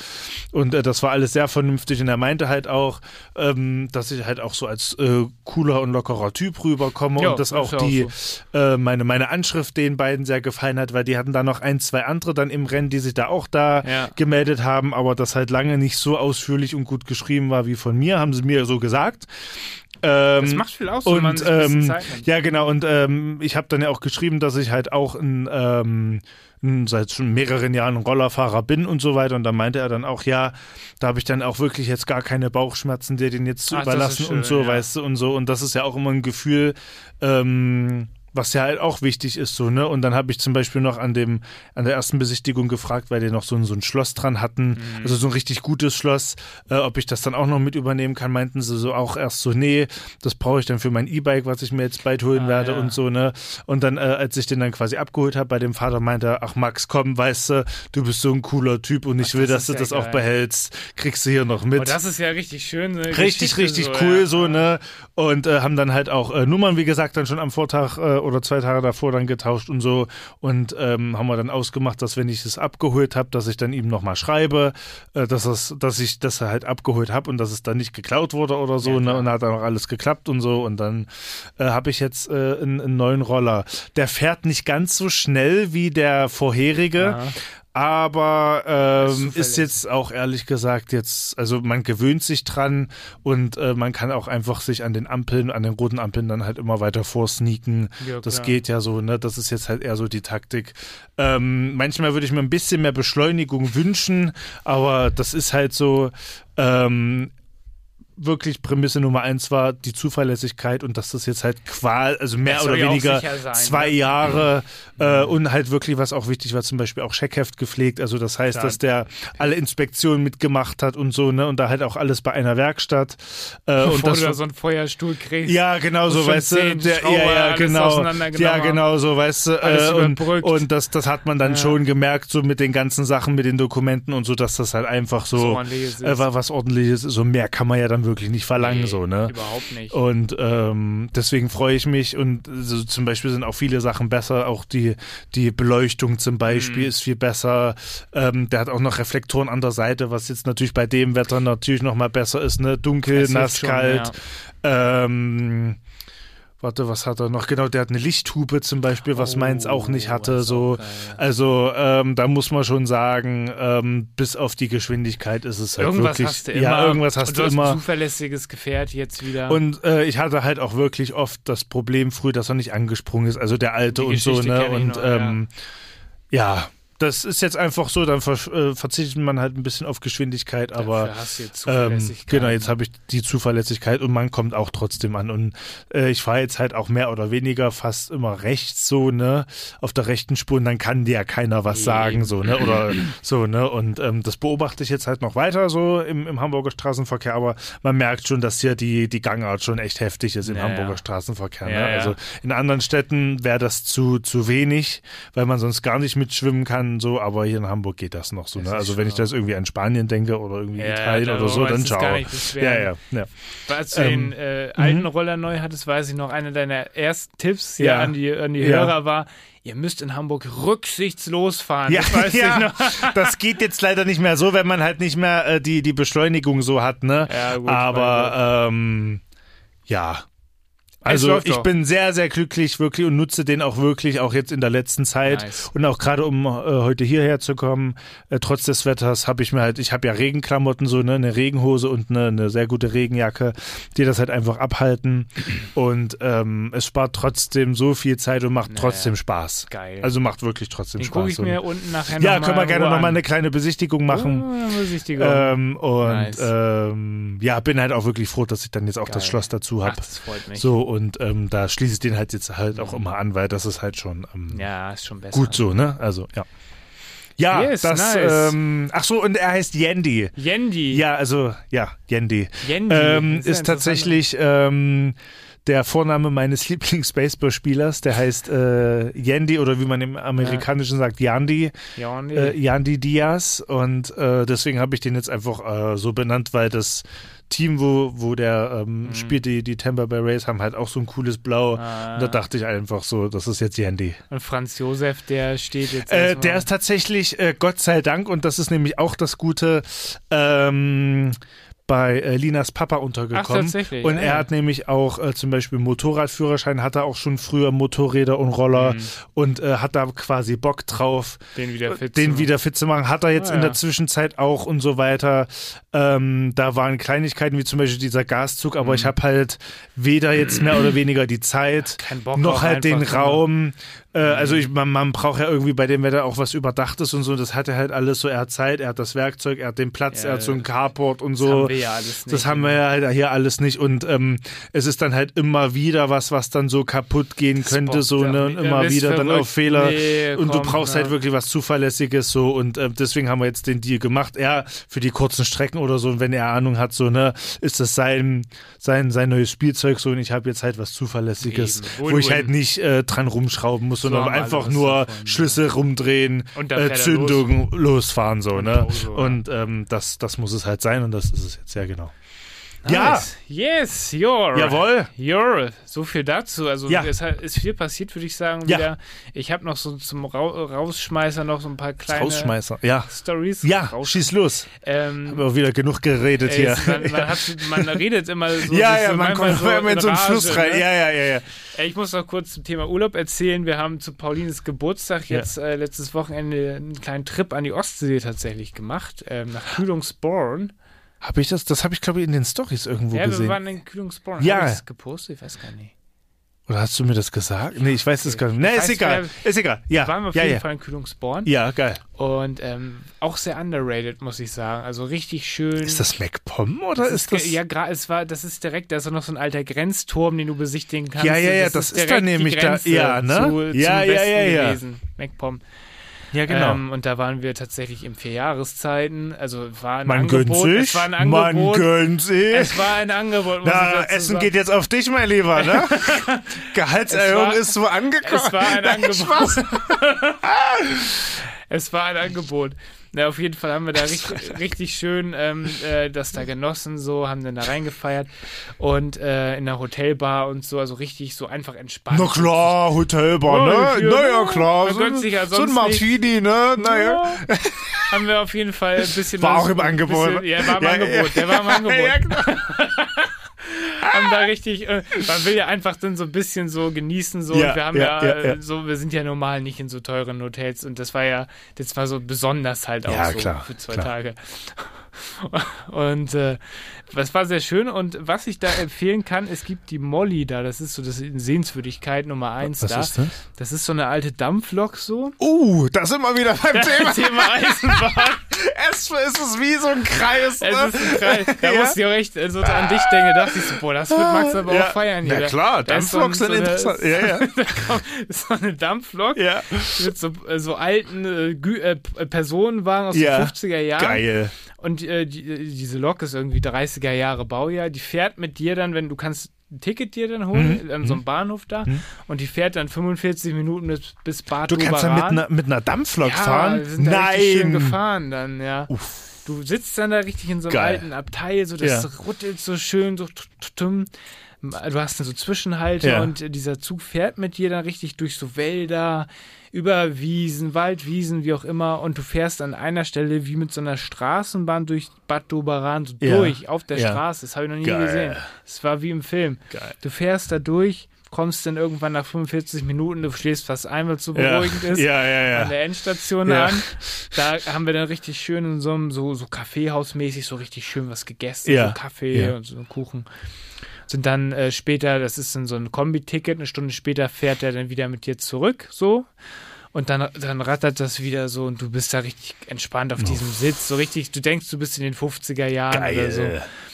Und äh, das war alles sehr vernünftig. Und er meinte halt auch, ähm, dass ich halt auch so als äh, cooler und lockerer Typ rüberkomme Ja, und dass ist auch ja auch die äh, meine, meine Anschrift den beiden sehr gefallen hat, weil die hatten da noch ein, zwei andere dann im Rennen, die sich da auch da Ja. gemeldet haben, aber das halt lange nicht so ausführlich und gut geschrieben war wie von mir, haben sie mir so gesagt. Ähm, Das macht viel aus, wenn man und sich ähm, Zeit nimmt. ja, genau. Und ähm, ich habe dann ja auch geschrieben, dass ich halt auch ein, ähm, ein, seit schon mehreren Jahren ein Rollerfahrer bin und so weiter. Und da meinte er dann auch, ja, da habe ich dann auch wirklich jetzt gar keine Bauchschmerzen, dir den jetzt zu Ach, überlassen schön, und so, ja. weißt du, und so. Und das ist ja auch immer ein Gefühl, ähm, was ja halt auch wichtig ist, so, ne? Und dann habe ich zum Beispiel noch an dem, an der ersten Besichtigung gefragt, weil die noch so, ein- so ein Schloss dran hatten, Mhm. also so ein richtig gutes Schloss, äh, ob ich das dann auch noch mit übernehmen kann, meinten sie so auch erst so, nee, das brauche ich dann für mein E-Bike, was ich mir jetzt bald holen Ah, werde ja. und so, ne? Und dann, äh, als ich den dann quasi abgeholt habe bei dem Vater, meinte er, ach Max, komm, weißt du, du bist so ein cooler Typ und ich Ach, will, das dass du ja das auch geil. behältst, kriegst du hier noch mit. Oh, das ist ja richtig schön. Richtig, Geschichte richtig so, cool, ja. so, ne? Und äh, haben dann halt auch äh, Nummern, wie gesagt, dann schon am Vortag äh, oder zwei Tage davor dann getauscht und so. Und ähm, haben wir dann ausgemacht, dass wenn ich es abgeholt habe, dass ich dann ihm nochmal schreibe, äh, dass, es, dass ich das halt abgeholt habe und dass es dann nicht geklaut wurde oder so. Ja, ne? Und hat dann auch alles geklappt und so. Und dann äh, habe ich jetzt äh, einen, einen neuen Roller. Der fährt nicht ganz so schnell wie der vorherige. Ja. Aber Ist ähm, ist zuverlässig. jetzt auch ehrlich gesagt jetzt, also man gewöhnt sich dran und äh, man kann auch einfach sich an den Ampeln, an den roten Ampeln dann halt immer weiter vorsneaken. Ja, das klar. geht ja so, ne? Das ist jetzt halt eher so die Taktik. Ähm, manchmal würde ich mir ein bisschen mehr Beschleunigung wünschen, aber das ist halt so. Ähm, wirklich Prämisse Nummer eins war die Zuverlässigkeit und dass das jetzt halt qual, also mehr oder ja weniger sein, zwei ne? Jahre äh, und halt wirklich, was auch wichtig war, zum Beispiel auch Scheckheft gepflegt. Also das heißt, Klar. dass der alle Inspektionen mitgemacht hat und so, ne? Und da halt auch alles bei einer Werkstatt. Äh, und Bevor das du da so einen Feuerstuhl kriegst. ja, genau so, weißt du. Der, ja, ja, genau. Ja, genau so, weißt du. Äh, und, und das, das hat man dann Ja. schon gemerkt, so mit den ganzen Sachen, mit den Dokumenten und so, dass das halt einfach So so, äh, wa- was ordentliches ist. So mehr kann man ja dann wirklich nicht verlangen, Nee, so, ne? Überhaupt nicht. Und ähm, deswegen freue ich mich und so zum Beispiel sind auch viele Sachen besser. Auch die, die Beleuchtung zum Beispiel Mhm. ist viel besser. Ähm, der hat auch noch Reflektoren an der Seite, was jetzt natürlich bei dem Wetter natürlich noch mal besser ist. Ne? Dunkel, Das nass, schon, kalt. Ähm, warte, was hat er noch? Genau, der hat eine Lichthupe zum Beispiel, was meins auch nicht Oh, hatte. So, also ähm, da muss man schon sagen, ähm, bis auf die Geschwindigkeit ist es halt Irgendwas wirklich. hast du immer. Ja, irgendwas hast und du hast immer. Ein zuverlässiges Gefährt jetzt wieder. Und äh, ich hatte halt auch wirklich oft das Problem früh, dass er nicht angesprungen ist, also der alte Die und so, Geschichte ne? kenn ich Und noch, ähm, ja. Das ist jetzt einfach so, dann ver äh, verzichtet man halt ein bisschen auf Geschwindigkeit, aber jetzt ähm, genau, jetzt habe ich die Zuverlässigkeit und man kommt auch trotzdem an. Und äh, ich fahre jetzt halt auch mehr oder weniger fast immer rechts so, ne, auf der rechten Spur und dann kann dir ja keiner was Nee. sagen, so, ne? Oder so, ne? Und ähm, das beobachte ich jetzt halt noch weiter so im, im Hamburger Straßenverkehr, aber man merkt schon, dass hier die, die Gangart schon echt heftig ist im Ja, Hamburger. Straßenverkehr. Ne? ja. Also in anderen Städten wäre das zu, zu wenig, weil man sonst gar nicht mitschwimmen kann, so, aber hier in Hamburg geht das noch so. Das Ne? Also wenn ich das irgendwie an Spanien denke oder irgendwie Ja, Italien oder so, dann ciao. Ja, ja, ja. Als du Ähm, den äh, alten Roller neu hattest, weiß ich noch, einer deiner ersten Tipps Ja. ja. an die, an die. Hörer war, ihr müsst in Hamburg rücksichtslos fahren. Ja, das ja. das geht jetzt leider nicht mehr so, wenn man halt nicht mehr äh, die, die Beschleunigung so hat, ne? Ja, gut, Aber ähm, ja. Also ich bin sehr, sehr glücklich wirklich und nutze den auch wirklich, auch jetzt in der letzten Zeit. Nice. Und auch gerade um äh, heute hierher zu kommen, äh, trotz des Wetters habe ich mir halt, ich habe ja Regenklamotten, so ne, eine Regenhose und eine, eine sehr gute Regenjacke, die das halt einfach abhalten. Und ähm, es spart trotzdem so viel Zeit und macht Naja. trotzdem Spaß. Geil. Also macht wirklich trotzdem den Spaß. gucke ich mir unten nachher ja, können wir gerne nochmal eine kleine Besichtigung machen. Oh, Besichtigung. Ähm, und Nice. ähm, ja, bin halt auch wirklich froh, dass ich dann jetzt auch das Geil. Schloss dazu habe. das freut mich. So, und ähm, da schließe ich den halt jetzt halt auch immer an, weil das ist halt schon ähm, Ja, ist schon besser. gut so, ne? Also, ja. Ja, Yes, das, nice. ähm, ach so, und er heißt Yendi. Yendi. Ja, also, ja, Yendi. Yendi. Ähm, ist ja ist tatsächlich ähm, der Vorname meines Lieblings-Baseballspielers, der heißt äh, Yendi oder wie man im Amerikanischen sagt, Yandi. Yendi. äh, Yandy Diaz und äh, deswegen habe ich den jetzt einfach äh, so benannt, weil das Team, wo, wo der ähm, Mhm. spielt, die, die Tampa Bay Rays, haben halt auch so ein cooles Blau. Ah. Und da dachte ich einfach so, das ist jetzt Yandy. Und Franz Josef, der steht jetzt. Äh, der ist tatsächlich, äh, Gott sei Dank, und das ist nämlich auch das Gute, ähm, bei äh, Linas Papa untergekommen. tatsächlich, Und ja, er hat nämlich auch äh, zum Beispiel Motorradführerschein, hat er auch schon früher Motorräder und Roller Mhm. und äh, hat da quasi Bock drauf, den wieder fit zu den machen. wieder fit zu machen. Hat er jetzt Ah, in der Zwischenzeit auch und so weiter. Ähm, da waren Kleinigkeiten wie zum Beispiel dieser Gaszug, aber Mhm. ich habe halt weder jetzt mehr oder weniger die Zeit, noch halt den ne? Raum. Äh, also ich, man, man braucht ja irgendwie bei dem Wetter auch was Überdachtes und so. Das hat er halt alles so. Er hat Zeit, er hat das Werkzeug, er hat den Platz, Ja, er hat so ein das Carport und Das so. haben wir ja alles nicht. Das haben wir ja halt hier alles nicht und ähm, es ist dann halt immer wieder was, was dann so kaputt gehen könnte, so ne, und immer wieder dann verrückt. auf Fehler Nee, und du brauchst ja. halt wirklich was Zuverlässiges so und äh, deswegen haben wir jetzt den Deal gemacht. Er für die kurzen Strecken oder so und wenn er Ahnung hat, so ne, ist das sein sein sein neues Spielzeug so und ich habe jetzt halt was Zuverlässiges, Eben. wo ich halt nicht äh, dran rumschrauben muss, sondern einfach nur davon, Schlüssel rumdrehen, äh, Zündung losfahren so Und ne? Und ähm, das das muss es halt sein und das ist es jetzt. Ja genau. Nice. Yes, your. Jawohl. Your. So viel dazu. Also Ja. es ist viel passiert, würde ich sagen. Ja. Wieder. Ich habe noch so zum Ra Rausschmeißer noch so ein paar kleine Rausschmeißer, ja. Stories. Ja, schieß los. ähm, Haben wir auch wieder genug geredet hier. man, man, hat, man redet immer so. ja, ja, so man kommt so immer in so einen Rage, Fluss rein. ne? Ja, ja, ja, ja. Ich muss noch kurz zum Thema Urlaub erzählen. Wir haben zu Paulines Geburtstag Ja. jetzt äh, letztes Wochenende einen kleinen Trip an die Ostsee tatsächlich gemacht, ähm, nach Kühlungsborn. Habe ich das? Das habe ich, glaube ich, in den Stories irgendwo Ja, wir gesehen. waren in Kühlungsborn. Ja. Hab ich's gepostet? Ich weiß gar nicht. Oder hast du mir das gesagt? Nee, ich weiß es gar nicht. Nee, ist egal. Ist egal. Ja. waren wir auf ja, jeden ja. Fall in Kühlungsborn. Ja, geil. Und ähm, auch sehr underrated, muss ich sagen. Also richtig schön. Ist das MacPom oder ist das? Ja, gra- es war, das ist direkt, da ist auch noch so ein alter Grenzturm, den du besichtigen kannst. Ja, ja, ja, das ist direkt dann die nämlich da- ja, ne? Zu, Ja, zum ja, ja, ja. gewesen. MacPom. Ja, genau. Ähm, und da waren wir tatsächlich in vier Jahreszeiten. Also es war ein man gönnt Angebot. sich. Es war ein man Angebot. gönnt sich. Es war ein Angebot. Na, Essen sagen. geht jetzt auf dich, mein Lieber, ne? Gehaltserhöhung war- ist so angekommen. Es war ein Nein, Angebot. Es war ein Angebot. Na, auf jeden Fall haben wir da richtig, richtig schön ähm, äh, das da genossen, so, haben dann da reingefeiert und äh, in der Hotelbar und so, also richtig so einfach entspannt. Na klar, Hotelbar, Ja, ne? Naja, ja, klar. So, ja so ein Martini, ne? Naja. Ja, haben wir auf jeden Fall ein bisschen War was- auch im Angebot. Bisschen, ja, war im Ja, Angebot. Der war im Angebot. Ja, klar. haben da richtig, äh, man will ja einfach dann so ein bisschen so genießen so. Ja, und wir haben ja, ja, ja, so, wir sind ja normal nicht in so teuren Hotels und das war ja, das war so besonders halt auch so klar, für zwei klar. Tage. Und äh, das war sehr schön und was ich da empfehlen kann, es gibt die Molly da, das ist so das Sehenswürdigkeit Nummer eins Was da. ist das? Das ist so eine alte Dampflok so. Uh, da sind wir wieder beim Thema. Thema Eisenbahn. Es ist es wie so ein Kreis. Es ne? ist ein Kreis. Da Ja. musste ich auch echt so an dich denken. Da dachte ich so, boah, das wird Max aber Ja. auch feiern hier. Na klar, so Dampfloks ein- sind so eine- interessant. Ja, ja. da kommt so eine Dampflok Ja. mit so, äh, so alten äh, äh, Personenwagen aus Ja. den 50er Jahren. Geil. Und äh, die, äh, diese Lok ist irgendwie 30er Jahre Baujahr. Die fährt mit dir dann, wenn du kannst ein Ticket dir dann holen, Mhm. an so einem Bahnhof da. Und die fährt dann 45 Minuten bis, bis Bad Du kannst ja mit Oberan. einer, mit einer Dampflok ja, fahren? Wir sind da richtig schön Nein. gefahren dann, ja. Du sitzt dann da richtig in so einem Geil. alten Abteil, so das Ja. ruttelt so schön, so t- t- tum. Du hast dann so Zwischenhalte Ja. und dieser Zug fährt mit dir dann richtig durch so Wälder, über Wiesen, Waldwiesen, wie auch immer. Und du fährst an einer Stelle wie mit so einer Straßenbahn durch Bad Doberan so Ja. durch, auf der Ja. Straße. Das habe ich noch nie Geil. gesehen. Es war wie im Film. Geil. Du fährst da durch, kommst dann irgendwann nach 45 Minuten, du schläfst fast ein, weil es so Ja. beruhigend ist Ja, ja, ja. an der Endstation an. Da haben wir dann richtig schön in so einem so, so Kaffeehausmäßig so richtig schön was gegessen, so Kaffee und so einen Kuchen. Sind dann äh, später, das ist dann so ein Kombi-Ticket, eine Stunde später fährt er dann wieder mit dir zurück, so. Und dann, dann rattert das wieder so und du bist da richtig entspannt auf diesem Sitz, so richtig, du denkst, du bist in den 50er Jahren Geil. oder so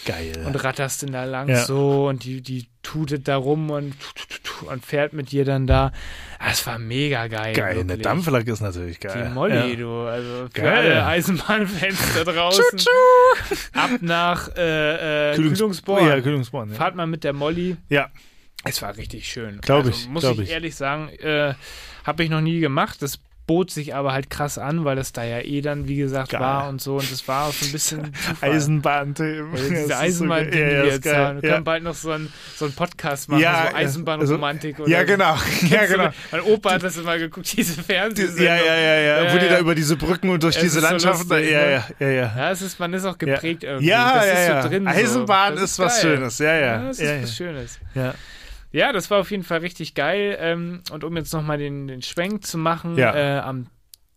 Geil. und ratterst denn da lang Ja. so und die, die tutet da rum und, und fährt mit dir dann da. Ah, Es war mega geil. geil. Eine. Dampflok ist natürlich geil. Die Molly, Ja. du. Also für Geil. alle Eisenbahnfans da draußen. Ab nach äh, äh, Kühlungs- Kühlungsborn. Ja, Kühlungsborn. Ja. Fahrt mal mit der Molly. ja. Es war richtig schön. Glaub also, ich, Muss glaub ich, ich. ehrlich sagen, äh, habe ich noch nie gemacht. Das bot sich aber halt krass an, weil das da ja eh dann, wie gesagt, Geil. war und so. Und das war auch so ein bisschen. Eisenbahnthemen. Ja, diese ist Eisenbahn, die wir jetzt ist geil. haben. Wir ja. können bald noch so einen so Podcast machen, Ja, so Eisenbahnromantik also- oder Ja, genau. Ja, genau. Mein Opa hat das immer geguckt, diese Fernsehsendung. Ja, ja, ja, ja. Ja, Wo die da über diese Brücken und durch Es diese ist so Landschaften. lustig, ja, ne? ja, ja, ja. Ja, es ist, man ist auch geprägt irgendwie. Ja, das ja, ist ja. so drin. Eisenbahn. Das ist was. Schönes. Ja, ja. Ja, das ist was. Schönes. ja. Ja, das war auf jeden Fall richtig geil. Ähm, und um jetzt nochmal den, den Schwenk zu machen, Ja. äh, am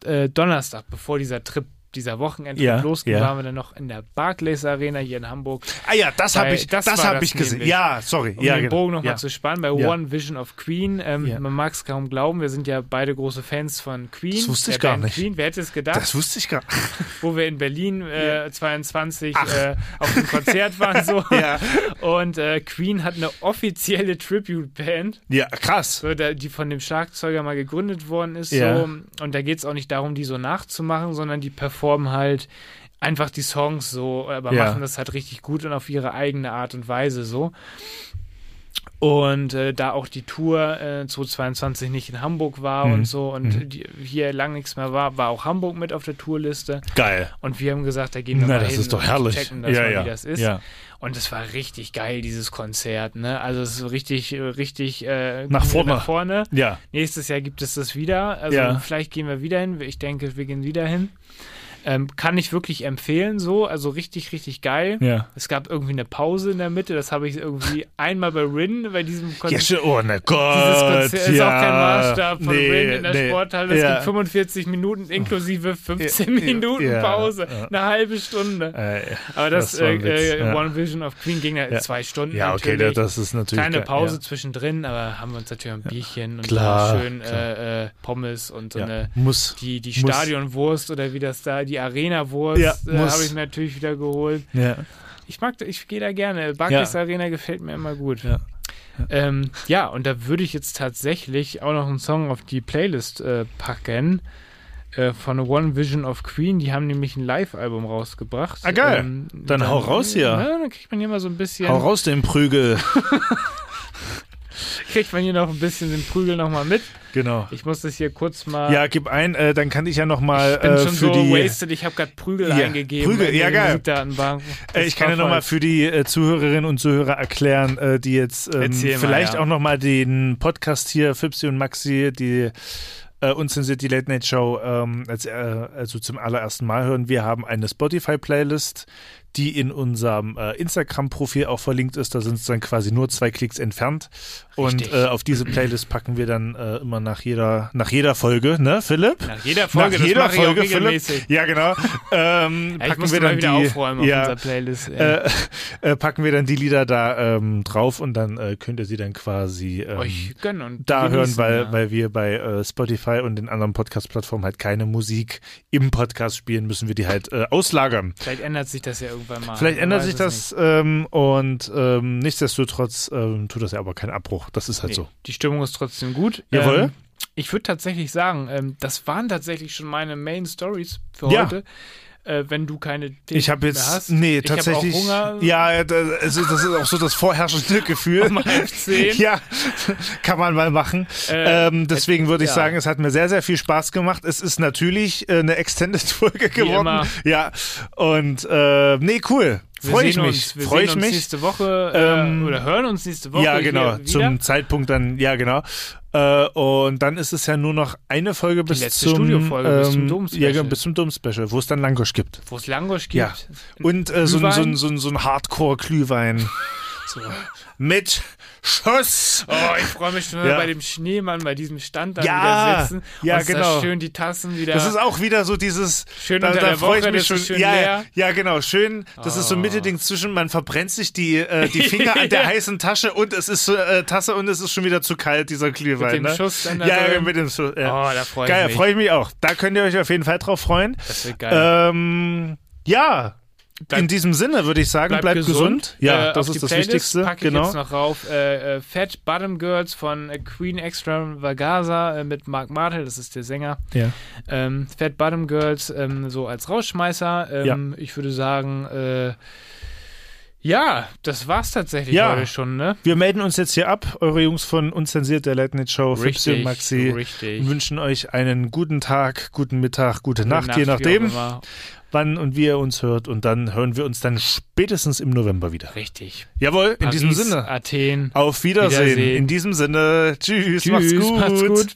äh, Donnerstag, bevor dieser Trip, dieser Wochenendtrip Ja, losging, ja. waren wir dann noch in der Barclays Arena hier in Hamburg. Ah ja, das habe ich, das das, habe ich gesehen. nämlich. Ja, sorry. Um ja, den genau. Bogen nochmal ja. zu spannen, bei. One Vision of Queen. Ähm. Man mag es kaum glauben, wir sind ja beide große Fans von Queen. Das wusste ich gar Band nicht. Queen. Wer hätte es gedacht, Das wusste ich gar wo wir in Berlin äh, 22 äh, auf dem Konzert waren so. Ja. Und äh, Queen hat eine offizielle Tribute-Band. Ja, krass. so, da, die von dem Schlagzeuger mal gegründet worden ist. So. Und da geht es auch nicht darum, die so nachzumachen, sondern die performen halt einfach die Songs so, aber Ja. machen das halt richtig gut und auf ihre eigene Art und Weise so. Und äh, da auch die Tour äh, 2022 nicht in Hamburg war Mhm. und so und Mhm. die, hier lang nichts mehr war, war auch Hamburg mit auf der Tourliste. Geil. Und wir haben gesagt, da gehen wir Na, mal das hin ist doch und herrlich. checken das ja, mal, ja. wie das ist. Ja. Und es war richtig geil, dieses Konzert. Ne? Also es ist richtig, äh, richtig äh, Nach vorne. Nach vorne. Ja. Nächstes Jahr gibt es das wieder. Also Ja. vielleicht gehen wir wieder hin. Ich denke, wir gehen wieder hin. Ähm, kann ich wirklich empfehlen, so. Also richtig, richtig geil. Ja. Es gab irgendwie eine Pause in der Mitte. Das habe ich irgendwie einmal bei Rin, bei diesem Ja, Konzert. schon, oh Gott. Dieses Konzert ist ja. auch kein Maßstab von nee, Rin in der nee. Sporthalle. Es ja. gibt 45 Minuten inklusive 15 Ja, Minuten ja, Pause. ja. Eine halbe Stunde. Äh, Aber das, das äh, äh, ja. One Vision of Queen ging ja, Ja. zwei Stunden. ja, okay, natürlich. das ist natürlich. Kleine Pause Ja. zwischendrin, aber haben wir uns natürlich ein Bierchen und Klar, schön Äh, äh, Pommes und so Ja. eine Muss. die, die Muss. Stadionwurst oder wie das da, die Arena-Wurst Ja, äh, habe ich mir natürlich wieder geholt. Ja. Ich mag, ich gehe da gerne. Barclays Arena gefällt mir immer gut. Ja. Ähm, ja, und da würde ich jetzt tatsächlich auch noch einen Song auf die Playlist äh, packen. Äh, von One Vision of Queen, die haben nämlich ein Live-Album rausgebracht. Ah, geil. Ähm, Dann hau raus hier. Ja, dann kriegt man hier mal so ein bisschen, Hau raus den Prügel. kriegt man hier noch ein bisschen den Prügel nochmal mit. genau. Ich muss das hier kurz mal. Ja, gib ein, äh, dann kann ich ja noch mal ich bin äh, schon für so die. wasted, ich habe gerade Prügel Ja, eingegeben. Prügel, ja, geil. Äh, ich kann ja nochmal für die äh, Zuhörerinnen und Zuhörer erklären, äh, die jetzt ähm, Erzähl mal, vielleicht ja. auch nochmal den Podcast hier, Fipsi und Maxi, die äh, unzensiert die Late Night Show, ähm, als, äh, also zum allerersten Mal hören. Wir haben eine Spotify-Playlist, die in unserem äh, Instagram-Profil auch verlinkt ist. Da sind es dann quasi nur zwei Klicks entfernt. Und Richtig. äh, auf diese Playlist packen wir dann äh, immer nach jeder, nach jeder Folge, ne, Philipp? Nach jeder Folge, Nach das jeder mache ich auch Folge. Philipp. Ja, genau. Ähm, Ja, packen wir dann wieder die, aufräumen auf ja, unserer Playlist. äh, äh, packen wir dann die Lieder da ähm, drauf und dann äh, könnt ihr sie dann quasi ähm, Euch gönnen und da hören, weil, ja. weil wir bei äh, Spotify und den anderen Podcast-Plattformen halt keine Musik im Podcast spielen, müssen wir die halt auslagern. Vielleicht ändert sich das ja irgendwann mal. Vielleicht ändert sich das ähm, und ähm, nichtsdestotrotz ähm, tut das ja aber keinen Abbruch. Das ist halt nicht. so. Nee, die Stimmung ist trotzdem gut. Jawohl. Ähm, ich würde tatsächlich sagen, ähm, das waren tatsächlich schon meine Main Stories für Ja. heute. Äh, wenn du keine Themen Ich habe mehr jetzt, hast. nee, ich tatsächlich. Auch Hunger. Ja, das, ist auch so das vorherrschende Gefühl. Um ja, kann man mal machen. Äh, ähm, deswegen würde ich ja. sagen, es hat mir sehr, sehr viel Spaß gemacht. Es ist natürlich äh, eine Extended-Folge geworden. immer. Ja, und äh, nee, cool. Freue ich mich. Wir Freue sehen ich uns mich. nächste Woche äh, Ähm, oder hören uns nächste Woche. Ja, genau. Zum Zeitpunkt dann, ja, genau. Äh, und dann ist es ja nur noch eine Folge bis zum Studiofolge, bis zum ähm, Dom-Special. Ja, genau, bis zum Dom-Special, wo es dann Langosch gibt. Wo es Langosch gibt. Ja. Und äh, so, ein- so, so, so ein Hardcore-Glühwein. so. Mit Schuss. Oh, ich freue mich schon Ja. bei dem Schneemann, bei diesem Stand da Ja, wieder sitzen. ja, und da genau. schön die Tassen wieder. Das ist auch wieder so dieses. Schön da, unter da der freue ich Woche, mich schon. schön ja, leer. ja, genau. Schön. Das ist so ein Oh. Mittelding zwischen, man verbrennt sich die, äh, die Finger an der heißen Tasche und es ist so, äh, Tasse und es ist schon wieder zu kalt, dieser Glühwein. dem ne? Schuss dann da ja, drin. mit dem Schuss. Ja. Oh, da freue ich Geil, mich. freue ich mich auch. Da könnt ihr euch auf jeden Fall drauf freuen. Das wird geil. Ähm, ja, Bleib- in diesem Sinne würde ich sagen, bleibt, gesund. Ja, Äh, das ist das Playlist Wichtigste. Packe ich Genau. jetzt noch rauf. Äh, äh, Fat Bottom Girls von äh, Queen Extravagaza äh, mit Mark Martel, das ist der Sänger. Ja. Ähm, Fat Bottom Girls ähm, so als Rausschmeißer. Ähm, Ich würde sagen, äh, ja, das war's tatsächlich Ja. heute schon, ne? Wir melden uns jetzt hier ab, eure Jungs von Unzensiert, der Late Night Show, Fipsi und Maxi. richtig. Und wünschen euch einen guten Tag, guten Mittag, gute Nacht, Nacht, je nachdem. Wann und wie ihr uns hört. Und dann hören wir uns dann spätestens im November wieder. Richtig. Jawohl, in Paris, diesem Sinne. Athen. Auf Wiedersehen. Wiedersehen. In diesem Sinne. Tschüss, Tschüss, macht's gut. Macht's gut.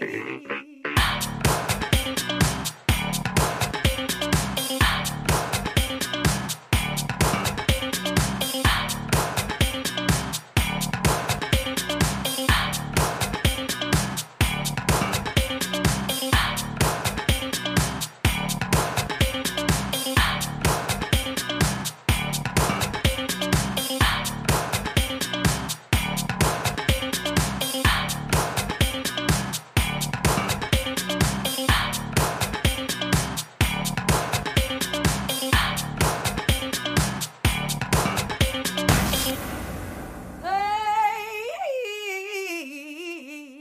Hey.